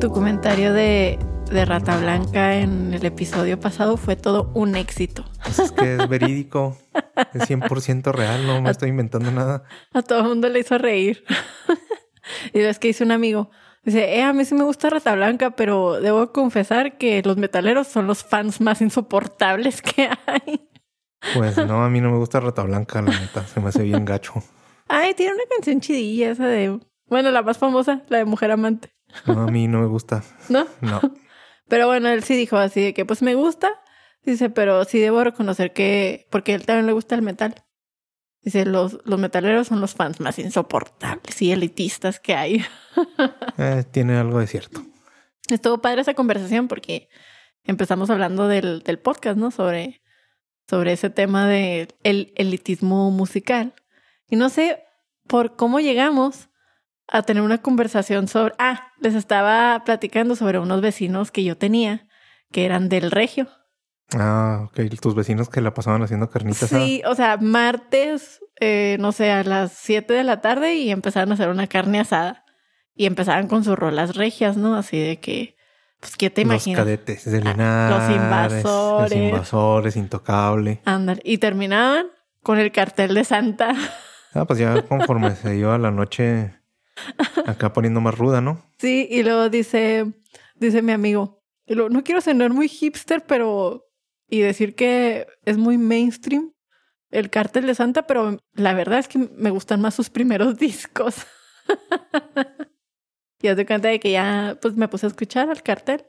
Tu comentario de, de Rata Blanca en el episodio pasado fue todo un éxito. Pues es que es verídico, es 100% real, no me estoy inventando nada. A todo el mundo le hizo reír. y es que dice un amigo, dice, eh, a mí sí me gusta Rata Blanca, pero debo confesar que los metaleros son los fans más insoportables que hay. Pues no, a mí no me gusta Rata Blanca, la neta, se me hace bien gacho. Ay, tiene una canción chidilla esa de, bueno, la más famosa, la de Mujer Amante. No, a mí no me gusta. ¿No? No. Pero bueno, él sí dijo así de que pues me gusta. Dice, pero sí debo reconocer que, porque a él también le gusta el metal. Dice, los, los metaleros son los fans más insoportables y elitistas que hay. Eh, tiene algo de cierto. Estuvo padre esa conversación porque empezamos hablando del, del podcast, ¿no? Sobre, sobre ese tema del el elitismo musical. Y no sé por cómo llegamos a tener una conversación sobre... Ah, les estaba platicando sobre unos vecinos que yo tenía, que eran del Regio. Ah, ok. Tus vecinos que la pasaban haciendo carnitas. Sí, o sea, martes, eh, no sé, a las 7 de la tarde y empezaron a hacer una carne asada. Y empezaban con sus rolas regias, ¿no? Así de que, pues, ¿qué te imaginas? Los cadetes de Linares. los invasores. Los invasores, intocable. Andar. Y terminaban con el cartel de Santa. Ah, pues ya conforme se iba la noche acá poniendo más ruda, ¿no? Sí, y luego dice, dice mi amigo, no quiero sonar muy hipster, pero y decir que es muy mainstream el cartel de Santa, pero la verdad es que me gustan más sus primeros discos. y te cuenta de que ya pues me puse a escuchar el cartel.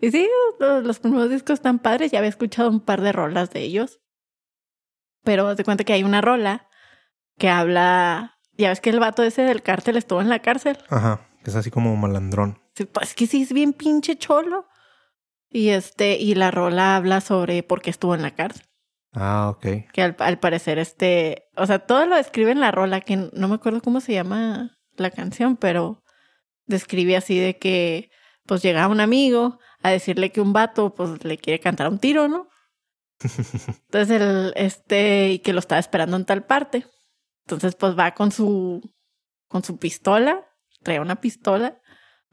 Y sí, los, los, primeros discos están padres, ya había escuchado un par de rolas de ellos. Pero te cuenta que hay una rola que habla, ya ves que el vato ese del cártel estuvo en la cárcel. Ajá, que es así como malandrón. Sí, pues que sí es bien pinche cholo. Y este, y la rola habla sobre por qué estuvo en la cárcel. Ah, ok. Que al, al, parecer, este, o sea, todo lo describe en la rola, que no me acuerdo cómo se llama la canción, pero describe así de que, pues llegaba un amigo a decirle que un vato, pues le quiere cantar un tiro, ¿no? Entonces, el, este, y que lo estaba esperando en tal parte. Entonces, pues va con su, con su pistola, trae una pistola,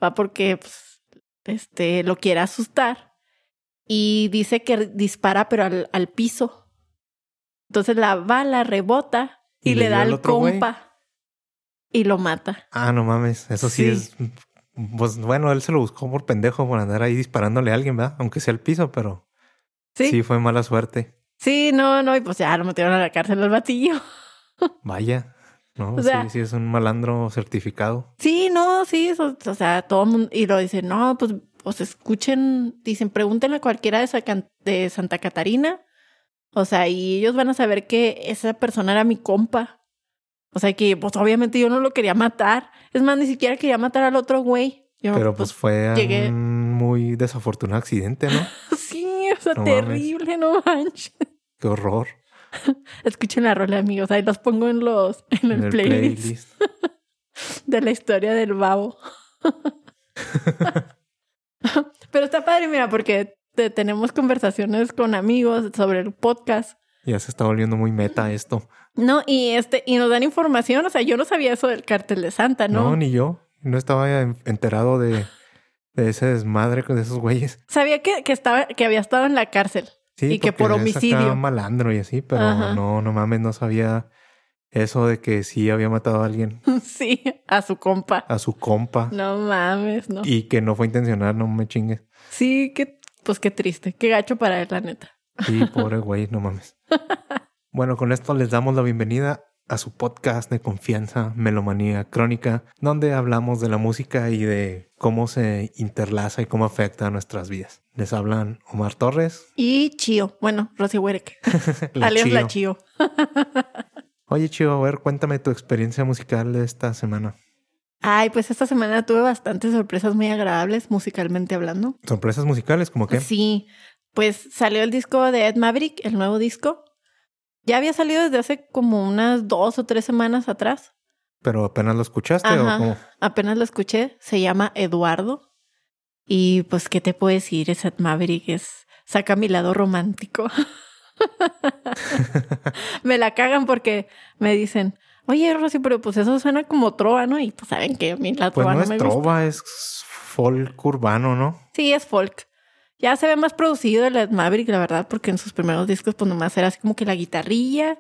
va porque, pues, este, lo quiere asustar y dice que dispara pero al, al piso. Entonces la bala rebota y, y le, da al compa y lo mata. Ah, no mames, eso sí, sí, es pues bueno, él se lo buscó por pendejo por andar ahí disparándole a alguien, ¿verdad? Aunque sea al piso, pero sí, sí fue mala suerte. Sí, no, no, y pues ya lo metieron a la cárcel al batillo. Vaya. No, o sea, sí, sí, es un malandro certificado. Sí, no, sí, eso, o sea, todo el mundo, y lo dicen, no, pues, pues escuchen, dicen, pregúntenle a cualquiera de, Sacan, de Santa Catarina, o sea, y ellos van a saber que esa persona era mi compa. O sea, que pues obviamente yo no lo quería matar. Es más, ni siquiera quería matar al otro güey. Yo, Pero pues, pues fue llegué... un muy desafortunado accidente, ¿no? sí, o sea, no terrible, mames. no manches. Qué horror. Escuchen la rola, amigos. Ahí los pongo en los en el, en el playlist, playlist. de la historia del babo. Pero está padre, mira, porque te, tenemos conversaciones con amigos sobre el podcast. Ya se está volviendo muy meta esto. No, y este, y nos dan información. O sea, yo no sabía eso del cartel de Santa, ¿no? No, ni yo. No estaba enterado de, de ese desmadre de esos güeyes. Sabía que, que estaba, que había estado en la cárcel. Sí, y que por homicidio. malandro y así, pero Ajá. no, no mames, no sabía eso de que sí había matado a alguien. Sí, a su compa. A su compa. No mames, no. Y que no fue intencional, no me chingues. Sí, que, pues qué triste, qué gacho para él, la neta. Sí, pobre güey, no mames. Bueno, con esto les damos la bienvenida a su podcast de confianza, Melomanía Crónica, donde hablamos de la música y de cómo se interlaza y cómo afecta a nuestras vidas. Les hablan Omar Torres. Y Chio. Bueno, Rosy Huerek. alias la Chio. Oye, Chio, a ver, cuéntame tu experiencia musical de esta semana. Ay, pues esta semana tuve bastantes sorpresas muy agradables, musicalmente hablando. ¿Sorpresas musicales? ¿Cómo qué? Sí. Pues salió el disco de Ed Maverick, el nuevo disco. Ya había salido desde hace como unas dos o tres semanas atrás. ¿Pero apenas lo escuchaste Ajá, o cómo? Apenas lo escuché. Se llama Eduardo. Y pues, ¿qué te puedo decir? Es Maverick. Es... Saca mi lado romántico. me la cagan porque me dicen, oye, Rosy, pero pues eso suena como trova, ¿no? Y pues saben que a mí la pues trova no, no, es me trova, gusta. es folk urbano, ¿no? Sí, es folk. Ya se ve más producido el Maverick, la verdad, porque en sus primeros discos, pues nomás era así como que la guitarrilla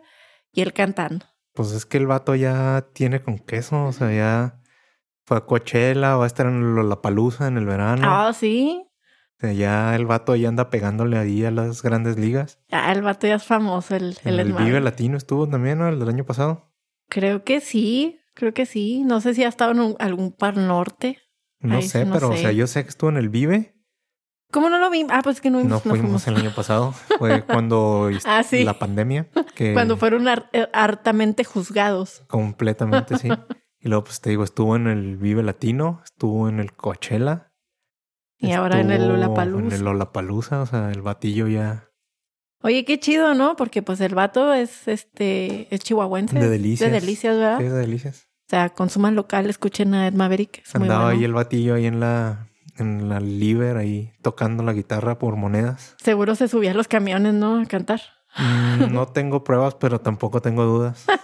y él cantando. Pues es que el vato ya tiene con queso, o sea, ya fue a Coachella, va a estar en Lollapalooza en el verano. Ah, sí. O sea, ya el vato ya anda pegándole ahí a las grandes ligas. Ah, el vato ya es famoso, el, el, el. Vive Latino estuvo también, ¿no? El del año pasado. Creo que sí, creo que sí. No sé si ha estado en un- algún par norte. No Ahí sé, no pero o sea, yo sé que estuvo en el Vive. ¿Cómo no lo vi? Ah, pues que no, No fuimos, no fuimos el año pasado. Fue cuando Ah, sí. la pandemia. Que Cuando fueron har- eh, hartamente juzgados. Completamente, sí. Y luego, pues te digo, estuvo en el Vive Latino, estuvo en el Coachella. Y ahora en el Lollapalooza. En el Lollapalooza, o sea, el batillo ya Oye, qué chido, ¿no? Porque pues el vato es este es chihuahuense. De Delicias. De delicias, ¿verdad? es de delicias. O sea, consuman local, escuchen a Ed Maverick. Es muy Andaba bueno. ahí el batillo ahí en la, en la Liver, ahí tocando la guitarra por monedas. Seguro se subía a los camiones, ¿no? A cantar. Mm, no tengo pruebas, pero tampoco tengo dudas.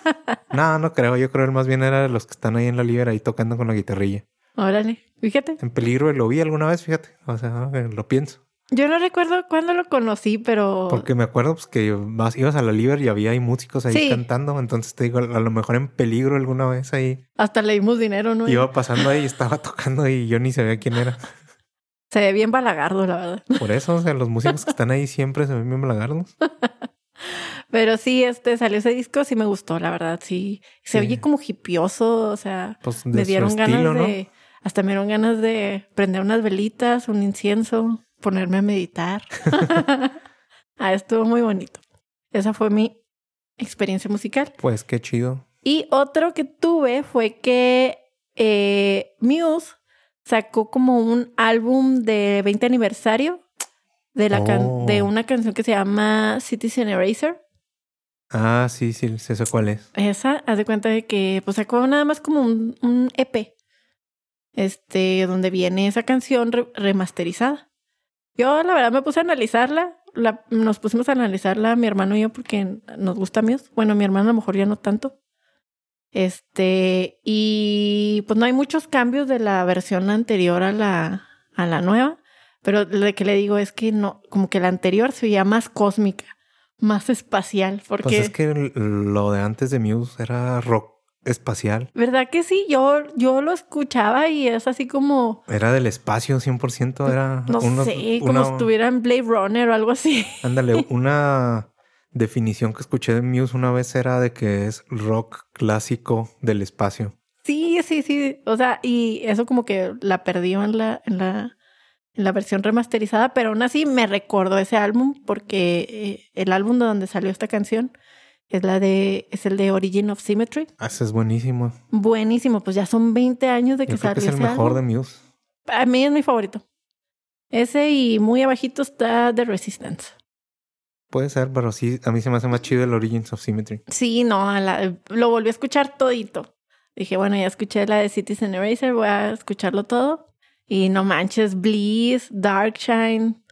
No, no creo. Yo creo que más bien era de los que están ahí en la Liver ahí tocando con la guitarrilla. Órale, fíjate. En peligro lo vi alguna vez, fíjate. O sea, eh, lo pienso. Yo no recuerdo cuándo lo conocí, pero... Porque me acuerdo pues, que vas, ibas a la Liber y había ahí músicos ahí Sí. cantando. Entonces te digo, a lo mejor en peligro alguna vez ahí Hasta le dimos dinero, ¿no? iba pasando ahí y estaba tocando y yo ni sabía quién era. Se ve bien balagardo, la verdad. Por eso, o sea, los músicos que están ahí siempre se ven bien malagardos. Pero sí, este salió ese disco, sí me gustó, la verdad, sí. Se Sí. oye como hipioso, o sea, Pues me dieron ganas de... Hasta me dieron ganas de prender unas velitas, un incienso, ponerme a meditar. ah, estuvo muy bonito. Esa fue mi experiencia musical. Pues qué chido. Y otro que tuve fue que eh, Muse sacó como un álbum de 20 aniversario de, la can- Oh. de una canción que se llama Citizen Eraser. Ah, sí, sí, sé eso cuál es. Esa, haz de cuenta de que pues sacó nada más como un, un EP. Este, donde viene esa canción re- remasterizada. Yo, la verdad, me puse a analizarla. La- nos pusimos a analizarla, mi hermano y yo, porque nos gusta Muse. Bueno, mi hermano a lo mejor ya no tanto. Este, y pues no hay muchos cambios de la versión anterior a la, a la nueva. Pero lo que le digo es que no, como que la anterior se veía más cósmica, más espacial. Porque Pues es que lo de antes de Muse era rock espacial. ¿Verdad que sí? Yo, yo lo escuchaba y es así como, Era del espacio 100%. Era no unos- sé, como una- si estuviera en Blade Runner o algo así. Ándale, una definición que escuché de Muse una vez era de que es rock clásico del espacio. Sí, sí, sí. O sea, y eso como que la perdió en la, en la, en la versión remasterizada, pero aún así me recordó ese álbum porque eh, el álbum de donde salió esta canción es la de, es el de Origin of Symmetry. Ah, Ese es buenísimo. Buenísimo, pues ya son 20 años de que Yo creo salió que es el mejor álbum. de Muse. A mí es mi favorito. Ese y muy abajito está The Resistance. Puede ser, pero sí, a mí se me hace más chido el Origins of Symmetry. Sí, no, a la- lo volví a escuchar todito. Dije, bueno, ya escuché la de Citizen Eraser, voy a escucharlo todo. Y no manches, Bliss, Darkshine,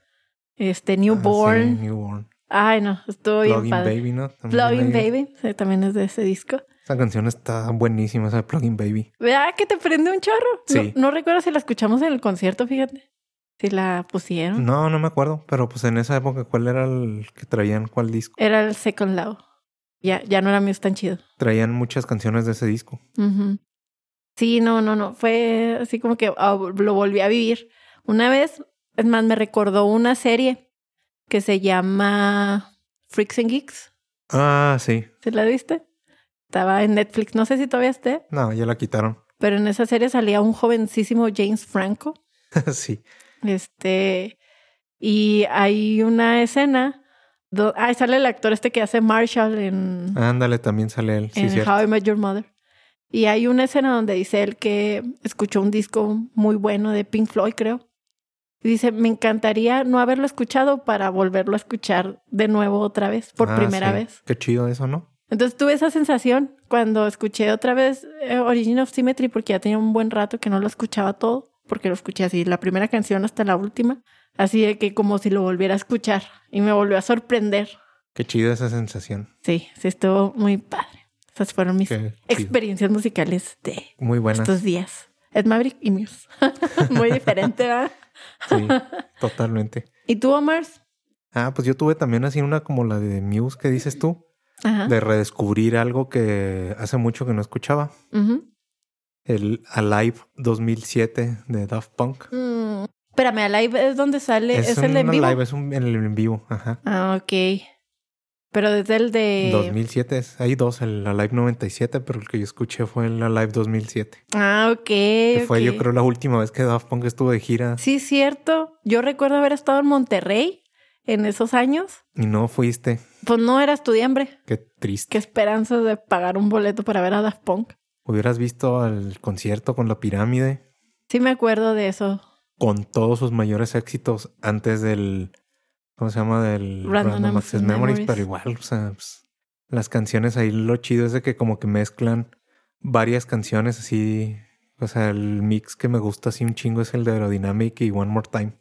este, Ah, sí, Newborn. Newborn. Ay, no, estuvo bien Plugin padre. Baby, ¿no? Plugin. Baby, sí, también es de ese disco. Esa canción está buenísima, esa de Plugin Baby. ¿Verdad que te prende un chorro? Sí. No, no recuerdo si la escuchamos en el concierto, fíjate. Si la pusieron. No, no me acuerdo, pero pues en esa época, ¿cuál era el que traían? ¿Cuál disco? Era el Second Law. Ya, ya no era Muse tan chido. Traían muchas canciones de ese disco. Sí, no, no, no. Fue así como que ah, lo volví a vivir. Una vez, es más, me recordó una serie que se llama Freaks and Geeks. Ah, sí. ¿Se la viste? Estaba en Netflix, no sé si todavía esté, No, ya la quitaron. pero en esa serie salía un jovencísimo James Franco. sí. Este, y hay una escena. do- ah, sale el actor este que hace Marshall en, Ándale, también sale él. Sí, en cierto. How I Met Your Mother. Y hay una escena donde dice él que escuchó un disco muy bueno de Pink Floyd, creo. Y dice, me encantaría no haberlo escuchado para volverlo a escuchar de nuevo otra vez, por Ah, primera sí. vez. Qué chido eso, ¿no? Entonces tuve esa sensación cuando escuché otra vez eh, Origin of Symmetry, porque ya tenía un buen rato que no lo escuchaba todo, porque lo escuché así, la primera canción hasta la última, así de que como si lo volviera a escuchar y me volvió a sorprender. Qué chido esa sensación. Sí, sí, estuvo muy padre. Esas fueron mis experiencias musicales de Muy buenas. estos días. Ed Maverick y Muse. Muy diferente, ¿verdad? Sí, totalmente. ¿Y tú, Omar? Ah, pues yo tuve también así una como la de Muse que dices tú, Ajá. de redescubrir algo que hace mucho que no escuchaba. Ujú. El Alive 2007 de Daft Punk. Mm, Espérame, Alive es donde sale. ¿Es, el un en vivo? Alive, es un, el en vivo, ajá. Ah, ok. Pero desde el de. 2007, es- hay dos, el Alive 97, pero el que yo escuché fue el Alive 2007. Ah, ok. Que fue yo creo la última vez que Daft Punk estuvo de gira Sí, cierto. Yo recuerdo haber estado en Monterrey en esos años. y no fuiste. Pues no era estudiambre. Qué triste. Qué esperanza de pagar un boleto para ver a Daft Punk. Hubieras visto el concierto con la pirámide, Sí me acuerdo de eso. con todos sus mayores éxitos antes del, ¿cómo se llama? Del Random Access Memories. pero igual, o sea, pues, las canciones ahí lo chido es de que como que mezclan varias canciones así, o sea, el mix que me gusta así un chingo es el de Aerodynamic y One More Time.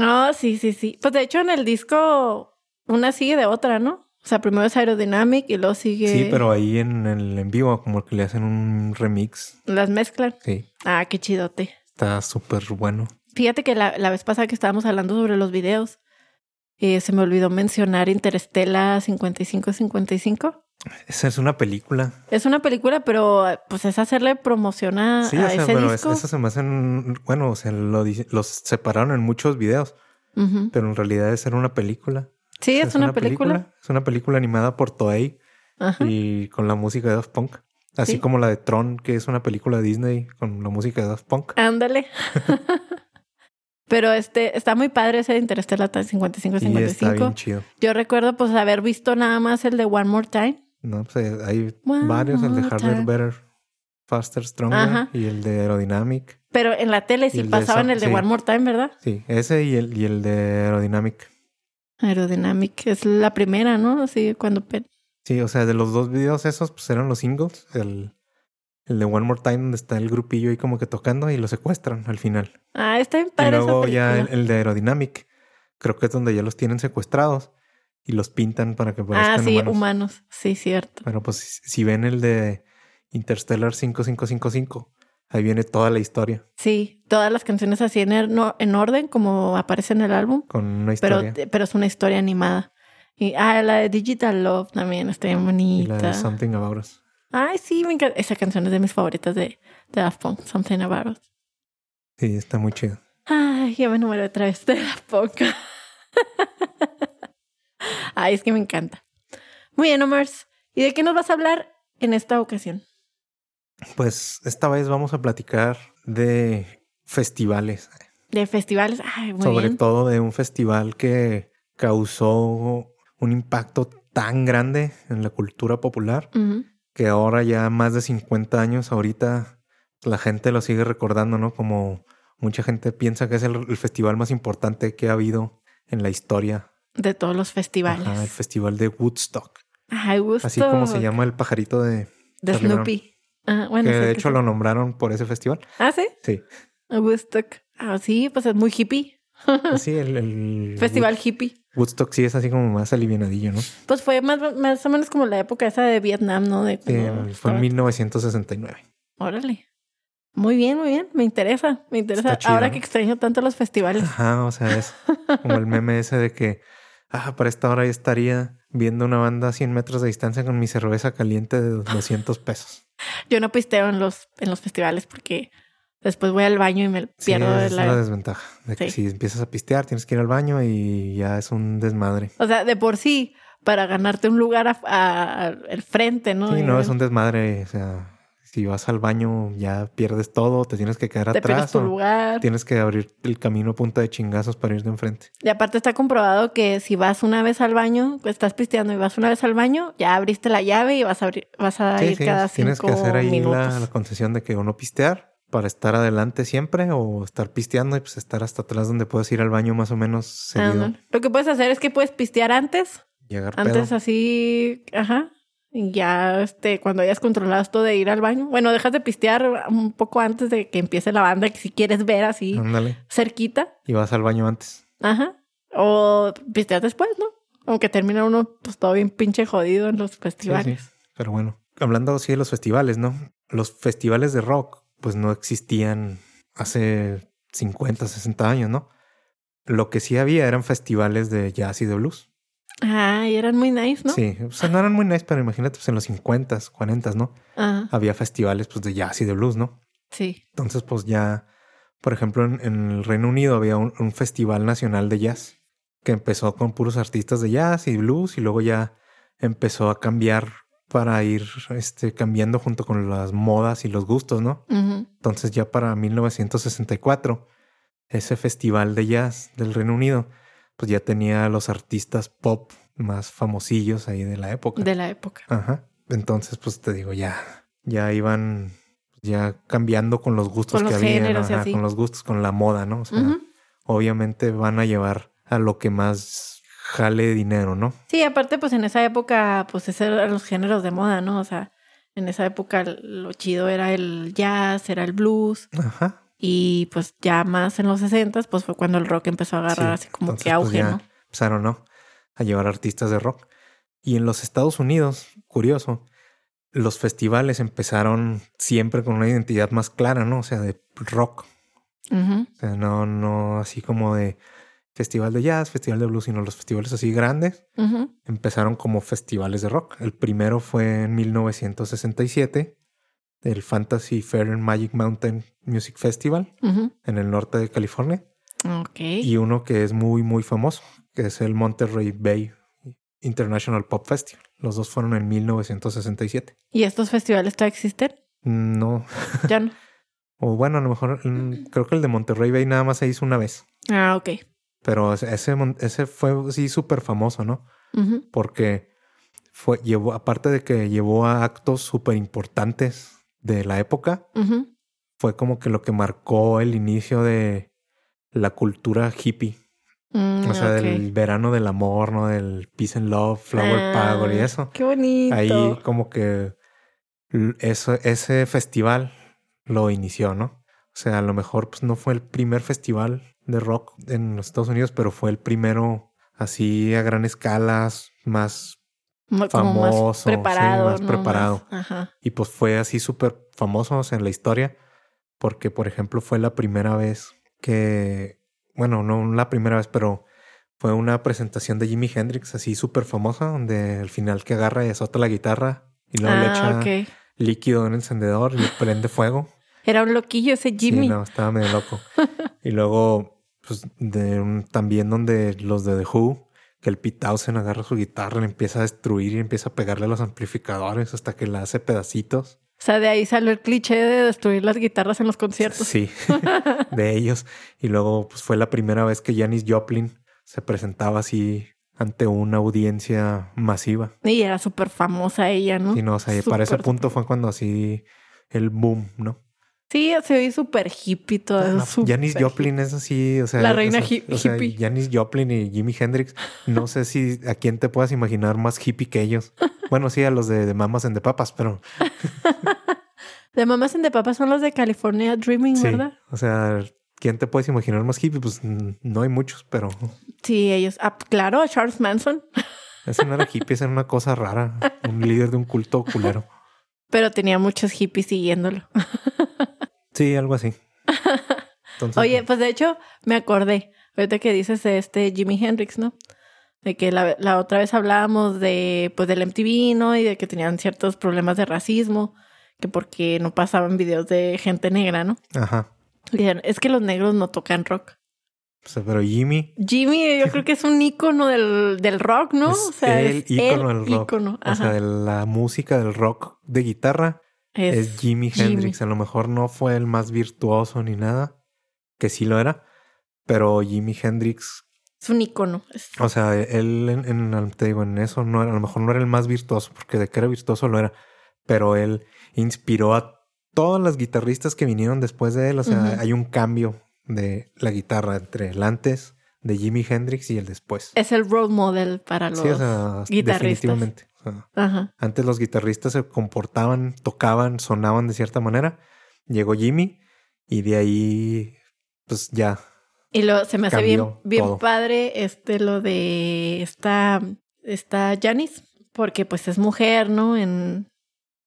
Ah, sí, sí, sí. Pues de hecho en el disco una sigue de otra, ¿no? O sea, primero es Aerodynamic y luego sigue... Sí, pero ahí en el en vivo como que le hacen un remix. Las mezclan. Sí, Ah, qué chidote. está súper bueno. Fíjate que la, la vez pasada que estábamos hablando sobre los videos, eh, se me olvidó mencionar Interestela 5555. Esa es una película. Es una película, pero pues es hacerle promoción a, Sí, a o sea, ese pero es- eso se me hacen, bueno, o sea, lo los separaron en muchos videos, pero en realidad es ser una película. Sí, O sea, es, una, película. Es una película animada por Toei Ajá. y con la música de Daft Punk. Así Sí. como la de Tron, que es una película de Disney con la música de Daft Punk. Ándale. Pero este está muy padre ese de Interstellar Y está 5555. bien chido. Yo recuerdo pues haber visto nada más el de One More Time. No, pues eh, hay One varios, el de Harder, time. Better, Faster, Stronger Ajá. y el de Aerodynamic. Pero en la tele sí el de pasaban el de sí. One More Time, ¿verdad? Sí, ese y el, y el de Aerodynamic. Aerodynamic es la primera, ¿no? Así cuando... Sí, o sea, de los dos videos esos, pues eran los singles. El, el de One More Time, donde está el grupillo ahí como que tocando y lo secuestran al final. Ah, está bien Y padre luego ya el, de Aerodynamic, creo que es donde ya los tienen secuestrados y los pintan para que Ah, parezcan sí, humanos. humanos. Sí, cierto. Pero pues si, si ven el de Interstellar 5555, ahí viene toda la historia Sí, todas las canciones así en, er- no- en orden como aparece en el álbum. con una historia. pero es una historia animada. Y ah, la de Digital Love también está bien y bonita. la de Something About Us. Ay, sí, me encanta. Esa canción es de mis favoritas de, de Daft Punk, Something About Us. Sí, está muy chido. Ay, ya me número otra vez de Daft Punk. Ay, es que me encanta. Muy bien, Omars. ¿Y de qué nos vas a hablar en esta ocasión? Pues esta vez vamos a platicar de festivales. De festivales. Ay, muy sobre bien. todo de un festival que causó un impacto tan grande en la cultura popular que ahora ya más de 50 años ahorita la gente lo sigue recordando, ¿no? Como mucha gente piensa que es el, el festival más importante que ha habido en la historia. De todos los festivales. Ajá, el festival de Woodstock. Ay, gusto. Así como se llama el pajarito de... De. Snoopy. Ah, bueno, que de que hecho sí. lo nombraron por ese festival. Ah, sí. Sí. Woodstock. Ah, sí, pues es muy hippie. Sí, el, el Festival hippie. Woodstock sí es así como más alivianadillo, ¿no? Pues fue más, más o menos como la época esa de Vietnam, ¿no? De Sí, fue en estaba- 1969. Órale. Muy bien, muy bien. Me interesa. Me interesa. Chido, Ahora ¿no? que extraño tanto los festivales. Ajá, o sea, es como el meme ese de que, ah, para esta hora ya estaría viendo una banda a 100 metros de distancia con mi cerveza caliente de 200 pesos. Yo no pisteo en los, en los festivales porque después voy al baño y me Sí, pierdo esa de es la... la desventaja. De que Sí. si empiezas a pistear, tienes que ir al baño y ya es un desmadre. O sea, de por sí, para ganarte un lugar al frente, ¿no? Sí, no, es un desmadre. O sea, si vas al baño ya pierdes todo, te tienes que quedar Te atrás tu lugar. tienes que abrir el camino a punta de chingazos para ir de enfrente. Y aparte está comprobado que si vas una vez al baño, estás pisteando y vas una vez al baño, ya abriste la llave y vas a abrir, vas a Sí, ir sí, cada tienes cinco que hacer ahí la, la concesión de que o no pistear para estar adelante siempre o estar pisteando y pues estar hasta atrás donde puedes ir al baño más o menos seguido. Ándale. Lo que puedes hacer es que puedes pistear antes, Llegar antes pedo. así, ajá. Ya, este, cuando hayas controlado esto de ir al baño. Bueno, dejas de pistear un poco antes de que empiece la banda, que si quieres ver así Ándale. cerquita. Y vas al baño antes. Ajá. O pisteas después, ¿no? Aunque termina uno pues todo bien pinche jodido en los Sí, festivales. sí. Pero bueno, hablando así de los festivales, ¿no? Los festivales de rock pues no existían hace 50, 60 años, ¿no? Lo que sí había eran festivales de jazz y de blues. Ah, y eran muy nice, ¿no? Sí, o sea, no eran muy nice, pero imagínate, pues en los 50, 40, ¿no? Ajá. Había festivales pues de jazz y de blues, ¿no? Sí. Entonces, pues ya, por ejemplo, en, en el Reino Unido había un, un festival nacional de jazz que empezó con puros artistas de jazz y blues y luego ya empezó a cambiar para ir este, cambiando junto con las modas y los gustos, ¿no? Entonces ya para 1964, ese festival de jazz del Reino Unido, pues ya tenía a los artistas pop más famosillos ahí de la época. De la época. Ajá. Entonces, pues te digo, ya, ya iban ya cambiando con los gustos Con que los había, géneros con los gustos, con la moda, ¿no? O sea, obviamente van a llevar a lo que más jale dinero, ¿no? Sí, aparte, pues en esa época, pues esos eran los géneros de moda, ¿no? O sea, en esa época lo chido era el jazz, era el blues. Ajá. Y pues ya más en los 60 pues fue cuando el rock empezó a agarrar Sí, así como entonces, que pues, auge, ya ¿no? Empezaron, ¿no? A llevar artistas de rock. Y en los Estados Unidos, curioso, los festivales empezaron siempre con una identidad más clara, ¿no? O sea, de rock. O sea, no, no así como de festival de jazz, festival de blues, sino los festivales así grandes empezaron como festivales de rock. El primero fue en 1967, el Fantasy Fair and Magic Mountain Music Festival en el norte de California. Ok. Y uno que es muy, muy famoso, que es el Monterey Bay International Pop Festival. Los dos fueron en 1967. ¿Y estos festivales todavía existen? No, Ya no. o bueno, a lo mejor mm, creo que el de Monterrey Bay nada más se hizo una vez. Ah, ok. Pero ese, ese fue sí súper famoso, ¿no? Porque fue, llevó, aparte de que llevó a actos súper importantes de la época, fue como que lo que marcó el inicio de la cultura hippie. Mm, O sea, del verano del amor, ¿no? Del peace and love, flower Ah, power y eso. Qué bonito. Ahí como que eso, ese festival lo inició, ¿no? O sea, a lo mejor pues no fue el primer festival de rock en los Estados Unidos, pero fue el primero así a gran escala, más Más famoso, sí, más ¿no? preparado. Ajá. y pues fue así súper famoso o sea, en la historia, porque por ejemplo fue la primera vez que, bueno, no la primera vez, pero fue una presentación de Jimi Hendrix así súper famosa, donde al final que agarra y azota la guitarra y luego le echa Ah, líquido en un encendedor y prende fuego. Era un loquillo ese Jimmy. Sí, no, estaba medio loco. y luego, pues de un- también donde los de The Who, que el Pete Townsend agarra su guitarra, le empieza a destruir y empieza a pegarle a los amplificadores hasta que la hace pedacitos. O sea, de ahí salió el cliché de destruir las guitarras en los conciertos. Sí, de ellos. Y luego, pues fue la primera vez que Janis Joplin se presentaba así ante una audiencia masiva. Y era súper famosa ella, ¿no? Y no, o sea, para ese punto fue cuando así el boom, ¿no? Sí, se ve súper hippie todo. No, eso, Janis Joplin es así, o sea, La reina o sea, hi- o sea, hippie. Janis Joplin y Jimi Hendrix, no sé si a quién te puedas imaginar más hippie que ellos. Bueno, sí, a los de, de Mamas en de Papas, pero De mamás en de papas son los de California Dreaming, sí, ¿verdad? o sea, ¿quién te puedes imaginar más hippie? Pues no hay muchos, pero Sí, ellos. Ah, claro, Charles Manson. ese no era hippie, ese era una cosa rara, un líder de un culto culero. Pero tenía muchos hippies siguiéndolo. Sí, algo así. Entonces, Oye, pues de hecho, me acordé. Ahorita que dices de este Jimi Hendrix, ¿no? De que la, la otra vez hablábamos de, pues, del MTV, ¿no? Y de que tenían ciertos problemas de racismo. Que porque no pasaban videos de gente negra, ¿no? ajá. Y es que los negros no tocan rock. O sea, pero Jimmy Jimmy, yo creo que es un ícono del, del rock, ¿no? es o sea, el es ícono el del rock. ícono. O sea, de la música del rock de guitarra es, Jimi Jimi. Hendrix. A lo mejor no fue el más virtuoso ni nada, que sí lo era, pero Jimi Hendrix, Es un ícono. Es- o sea, él en, en- te digo, en eso no era, a lo mejor no era el más virtuoso, porque de que era virtuoso lo era, pero él inspiró a todas las guitarristas que vinieron después de él. O sea, hay un cambio de la guitarra entre el antes de Jimi Hendrix y el después. Es el role model para los Sí, o sea, guitarristas. definitivamente. Ajá. antes los guitarristas se comportaban, tocaban, sonaban de cierta manera. Llegó Jimmy y de ahí, pues ya. Y lo, se me hace bien, bien todo. padre este lo de esta, esta Janis, porque pues es mujer, ¿no? En,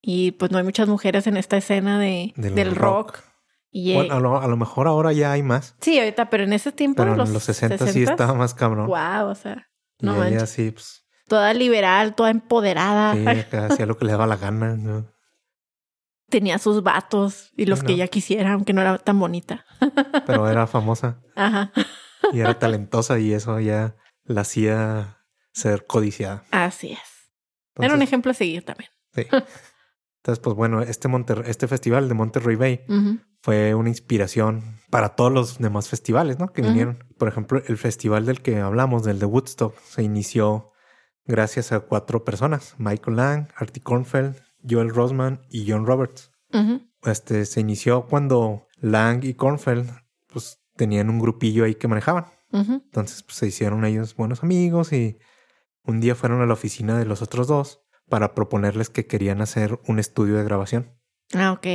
Y pues no hay muchas mujeres en esta escena de, Del del, rock. rock. Y, Bueno, a lo, a lo mejor ahora ya hay más. sí, ahorita, pero en ese tiempo, Pero los, en los 60 sí 60s, estaba más cabrón. Wow, o sea, y no ella manches. sí, pues, Toda liberal, toda empoderada. sí, acá hacía lo que le daba la gana. ¿no? Tenía sus vatos y los Sí, que ella quisiera, aunque no era tan bonita. Pero era famosa Ajá. y era talentosa y eso ya la hacía ser codiciada. Así es. era un ejemplo a seguir también. sí. Entonces, pues bueno, este, Monter- este festival de Monterrey Bay fue una inspiración para todos los demás festivales, ¿no? Que vinieron. Por ejemplo, el festival del que hablamos, del de Woodstock, se inició gracias a cuatro personas: Michael Lang, Artie Kornfeld, Joel Rosman y John Roberts. Este se inició cuando Lang y Kornfeld, pues tenían un grupillo ahí que manejaban. Entonces, pues se hicieron ellos buenos amigos y un día fueron a la oficina de los otros dos para proponerles que querían hacer un estudio de grabación. Ah, ok.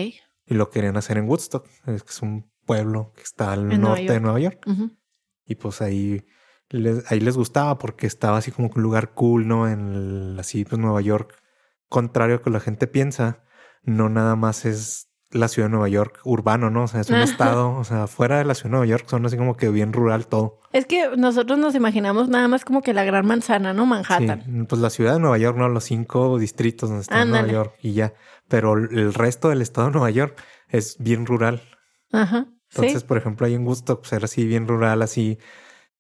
Y lo querían hacer en Woodstock, es que es un pueblo que está al En Nueva norte de. Nueva York. Y pues ahí les, ahí les gustaba porque estaba así como un lugar cool, ¿no? En el- así pues Nueva York. Contrario a que la gente piensa, no nada más es la ciudad de Nueva York urbano, ¿no? O sea, es un estado, o sea, fuera de la ciudad de Nueva York son así como que bien rural todo. Es que nosotros nos imaginamos nada más como que la gran manzana, ¿no? Manhattan. Sí, pues la ciudad de Nueva York, no los cinco distritos donde está Nueva. York y ya. Pero el resto del estado de Nueva York es bien rural. Ajá. Entonces, sí. por ejemplo, ahí en Gusto, pues era así bien rural, así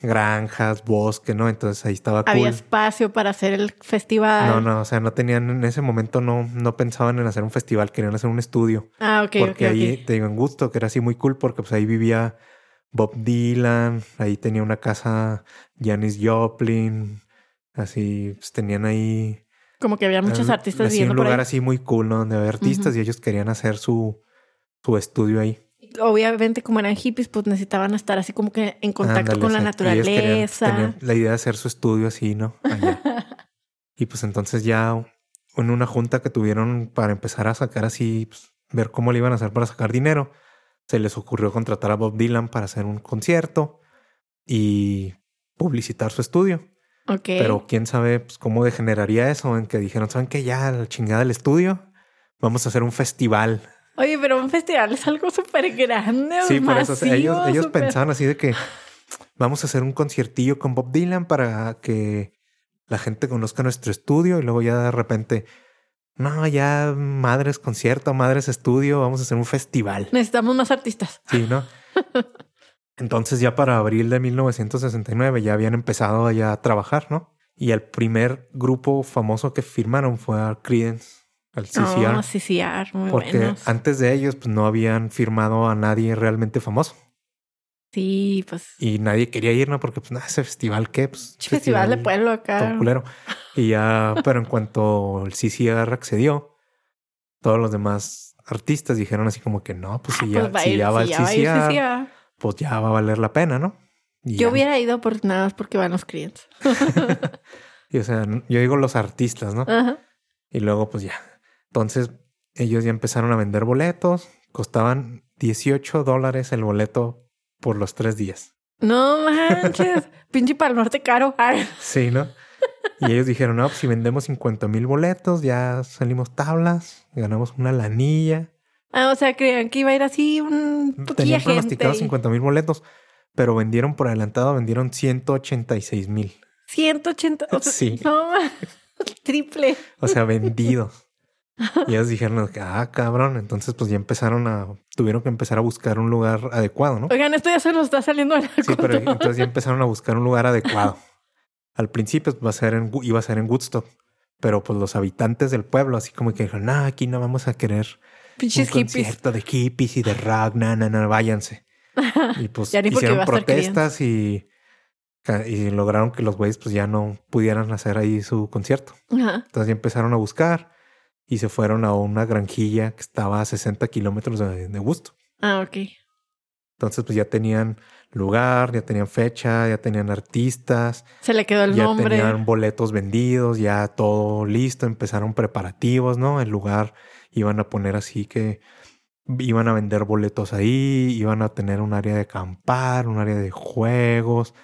granjas, bosque, ¿no? Entonces ahí estaba Había cool. espacio para hacer el festival. No, no, o sea, no tenían en ese momento, no, no pensaban en hacer un festival, querían hacer un estudio. Ah, ok, porque ok, ahí, te digo, en Gusto, que era así muy cool, porque pues ahí vivía Bob Dylan, ahí tenía una casa Janis Joplin, así, pues tenían ahí Como que había muchos Ah, artistas así viviendo un por lugar ahí. así muy cool, ¿no? Donde había artistas y ellos querían hacer su, su estudio ahí. Obviamente, como eran hippies, pues necesitaban estar así como que en contacto Ándale, con la querían- naturaleza. tenían la idea de hacer su estudio así, ¿no? Allá. y pues entonces ya en una junta que tuvieron para empezar a sacar así, pues, ver cómo le iban a hacer para sacar dinero, se les ocurrió contratar a Bob Dylan para hacer un concierto y publicitar su estudio. Ok. Pero quién sabe pues, cómo degeneraría eso en que dijeron, ¿saben qué? Ya, la chingada del estudio, vamos a hacer un festival. Oye, pero un festival es algo súper grande. Sí, por eso o sea, ellos, ellos pensaban así de que vamos a hacer un conciertillo con Bob Dylan para que la gente conozca nuestro estudio y luego ya de repente, no, ya madres concierto, madres estudio, vamos a hacer un festival. Necesitamos más artistas. Sí, ¿no? Entonces ya para abril de 1969 ya habían empezado ya a trabajar, ¿no? Y el primer grupo famoso que firmaron fue a Creedence, al CCR. Oh, CCR, muy porque buenos. antes de ellos pues no habían firmado a nadie realmente famoso. Sí, pues. Y nadie quería ir, ¿no? Porque, pues, nada, ese festival, ¿qué? Pues, Festival, de pueblo acá. culero. Y ya, pero en cuanto el CCR accedió, todos los demás artistas dijeron así como que no, pues si ya, Pues va si ir- ya va si el CCR, CCR. pues ya va a valer la pena, ¿no? Y Yo ya. hubiera ido por nada más porque van los clientes. Y, o sea, yo digo los artistas, ¿no? Ajá. Y luego, pues ya. Entonces, ellos ya empezaron a vender boletos. Costaban 18 dólares el boleto por los tres días. No manches. Pinche para el norte caro. Sí, ¿no? Y ellos dijeron, no, pues si vendemos 50 mil boletos, ya salimos tablas, ganamos una lanilla. Ah, o sea, creían que iba a ir así un poquilla Tenían pronosticados y- 50 mil boletos, pero vendieron por adelantado, vendieron 186 mil. 180. o sea, Sí. No, triple. O sea, vendidos. Y ellos dijeron, ah, cabrón. Entonces, pues ya empezaron a, tuvieron que empezar a buscar un lugar adecuado, ¿no? Oigan, esto ya se nos está saliendo de la Sí, pero entonces ya empezaron a buscar un lugar adecuado. Al principio pues, va a ser en, Wo- iba a ser en Woodstock, pero pues los habitantes del pueblo así como que dijeron, no, aquí no vamos a querer un hippies. concierto de hippies y de rock, no, no, no, váyanse. Y pues hicieron protestas y, y lograron que los güeyes pues ya no pudieran hacer ahí su concierto. Ajá. Entonces ya empezaron a buscar y se fueron a una granjilla que estaba a 60 kilómetros de, de Woodstock. Ah, ok. Entonces pues ya tenían lugar, ya tenían fecha, ya tenían artistas, Se le quedó el ya nombre. tenían boletos vendidos, ya todo listo, empezaron preparativos, ¿no? El lugar iban a poner así que iban a vender boletos ahí, iban a tener un área de acampar, un área de juegos,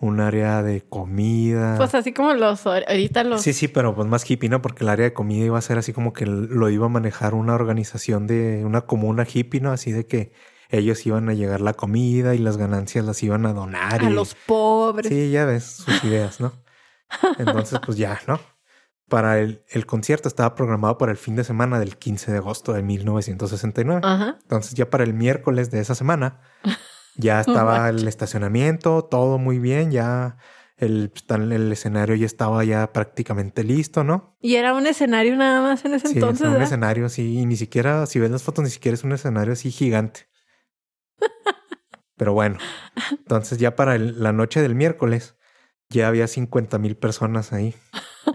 un área de comida. Pues así como los ahorita los. Sí, sí, pero pues más hippie, ¿no? Porque el área de comida iba a ser así como que lo iba a manejar una organización de una comuna hippie, ¿no? Así de que ellos iban a llegar la comida y las ganancias las iban a donar. A los pobres. Sí, ya ves sus ideas, ¿no? Entonces, pues ya, ¿no? Para el, el, concierto estaba programado para el fin de semana del 15 de agosto de 1969. Ajá. Entonces, ya para el miércoles de esa semana ya estaba el estacionamiento, todo muy bien, ya el, el escenario ya estaba ya prácticamente listo, ¿no? Y era un escenario nada más en ese sí, entonces. un escenario así, y ni siquiera, si ves las fotos, ni siquiera es un escenario así gigante. Pero bueno, entonces ya para la noche del miércoles ya había 50 mil personas ahí.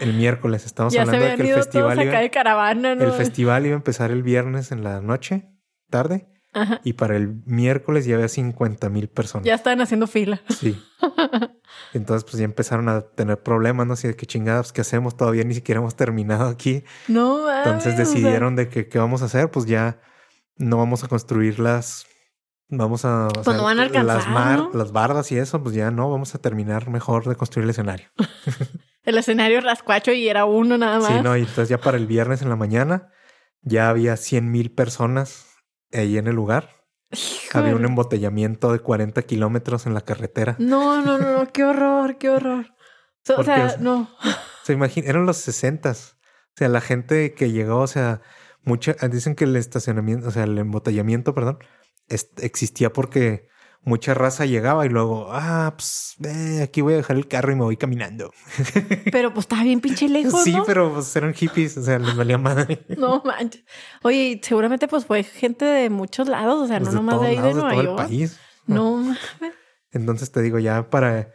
El miércoles estamos hablando de que el festival iba, de caravana, el festival iba a empezar el viernes en la noche, tarde, y para el miércoles ya había 50 mil personas. Ya estaban haciendo fila. Sí. Entonces, pues ya empezaron a tener problemas, ¿no? Así de que chingados, ¿qué hacemos? Todavía ni siquiera hemos terminado aquí. No, Entonces decidieron de que qué vamos a hacer, pues ya no vamos a construir las. Vamos a. Pues no van a alcanzar, las, mar, las bardas y eso, pues ya no, vamos a terminar mejor de construir el escenario. el escenario rascuacho y era uno nada más. Sí, no, y entonces ya para el viernes en la mañana ya había 100 mil personas ahí en el lugar. Había un embotellamiento de 40 kilómetros en la carretera. No, no, no, qué horror, qué horror. o sea, no. Se imagina, eran los 60 O sea, la gente que llegó, o sea, mucha, dicen que el estacionamiento, o sea, el embotellamiento, perdón, existía porque mucha raza llegaba y luego, ah, pues aquí voy a dejar el carro y me voy caminando. Pero pues estaba bien pinche lejos. Sí, pero pues eran hippies, o sea, les valía madre. No manches. Oye, seguramente pues fue gente de muchos lados, o sea, pues no nomás de ahí de Nueva York. país. No. Entonces te digo, ya para,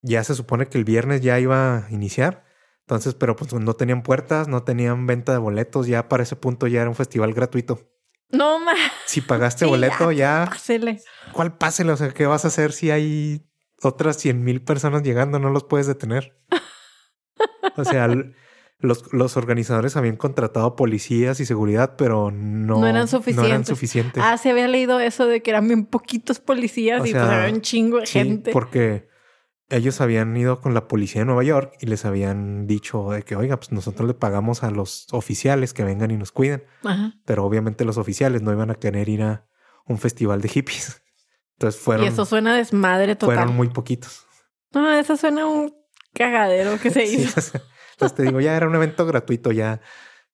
ya se supone que el viernes ya iba a iniciar. Entonces, pero pues no tenían puertas, no tenían venta de boletos, ya para ese punto ya era un festival gratuito. No más. Si pagaste boleto, ya. Pásele. ¿Cuál pásele? O sea, ¿qué vas a hacer si hay otras 100 mil personas llegando? No los puedes detener. o sea, los, los, organizadores habían contratado policías y seguridad, pero no, no, eran, suficientes. no eran suficientes. Ah, se había leído eso de que eran bien poquitos policías y pues había un chingo de gente. Porque ellos habían ido con la policía de Nueva York y les habían dicho de que, oiga, pues nosotros le pagamos a los oficiales que vengan y nos cuiden. Pero obviamente los oficiales no iban a querer ir a un festival de hippies. Entonces fueron. Y eso suena desmadre total. Fueron muy poquitos. No, eso suena un cagadero que se hizo. entonces te digo, ya era un evento gratuito, ya,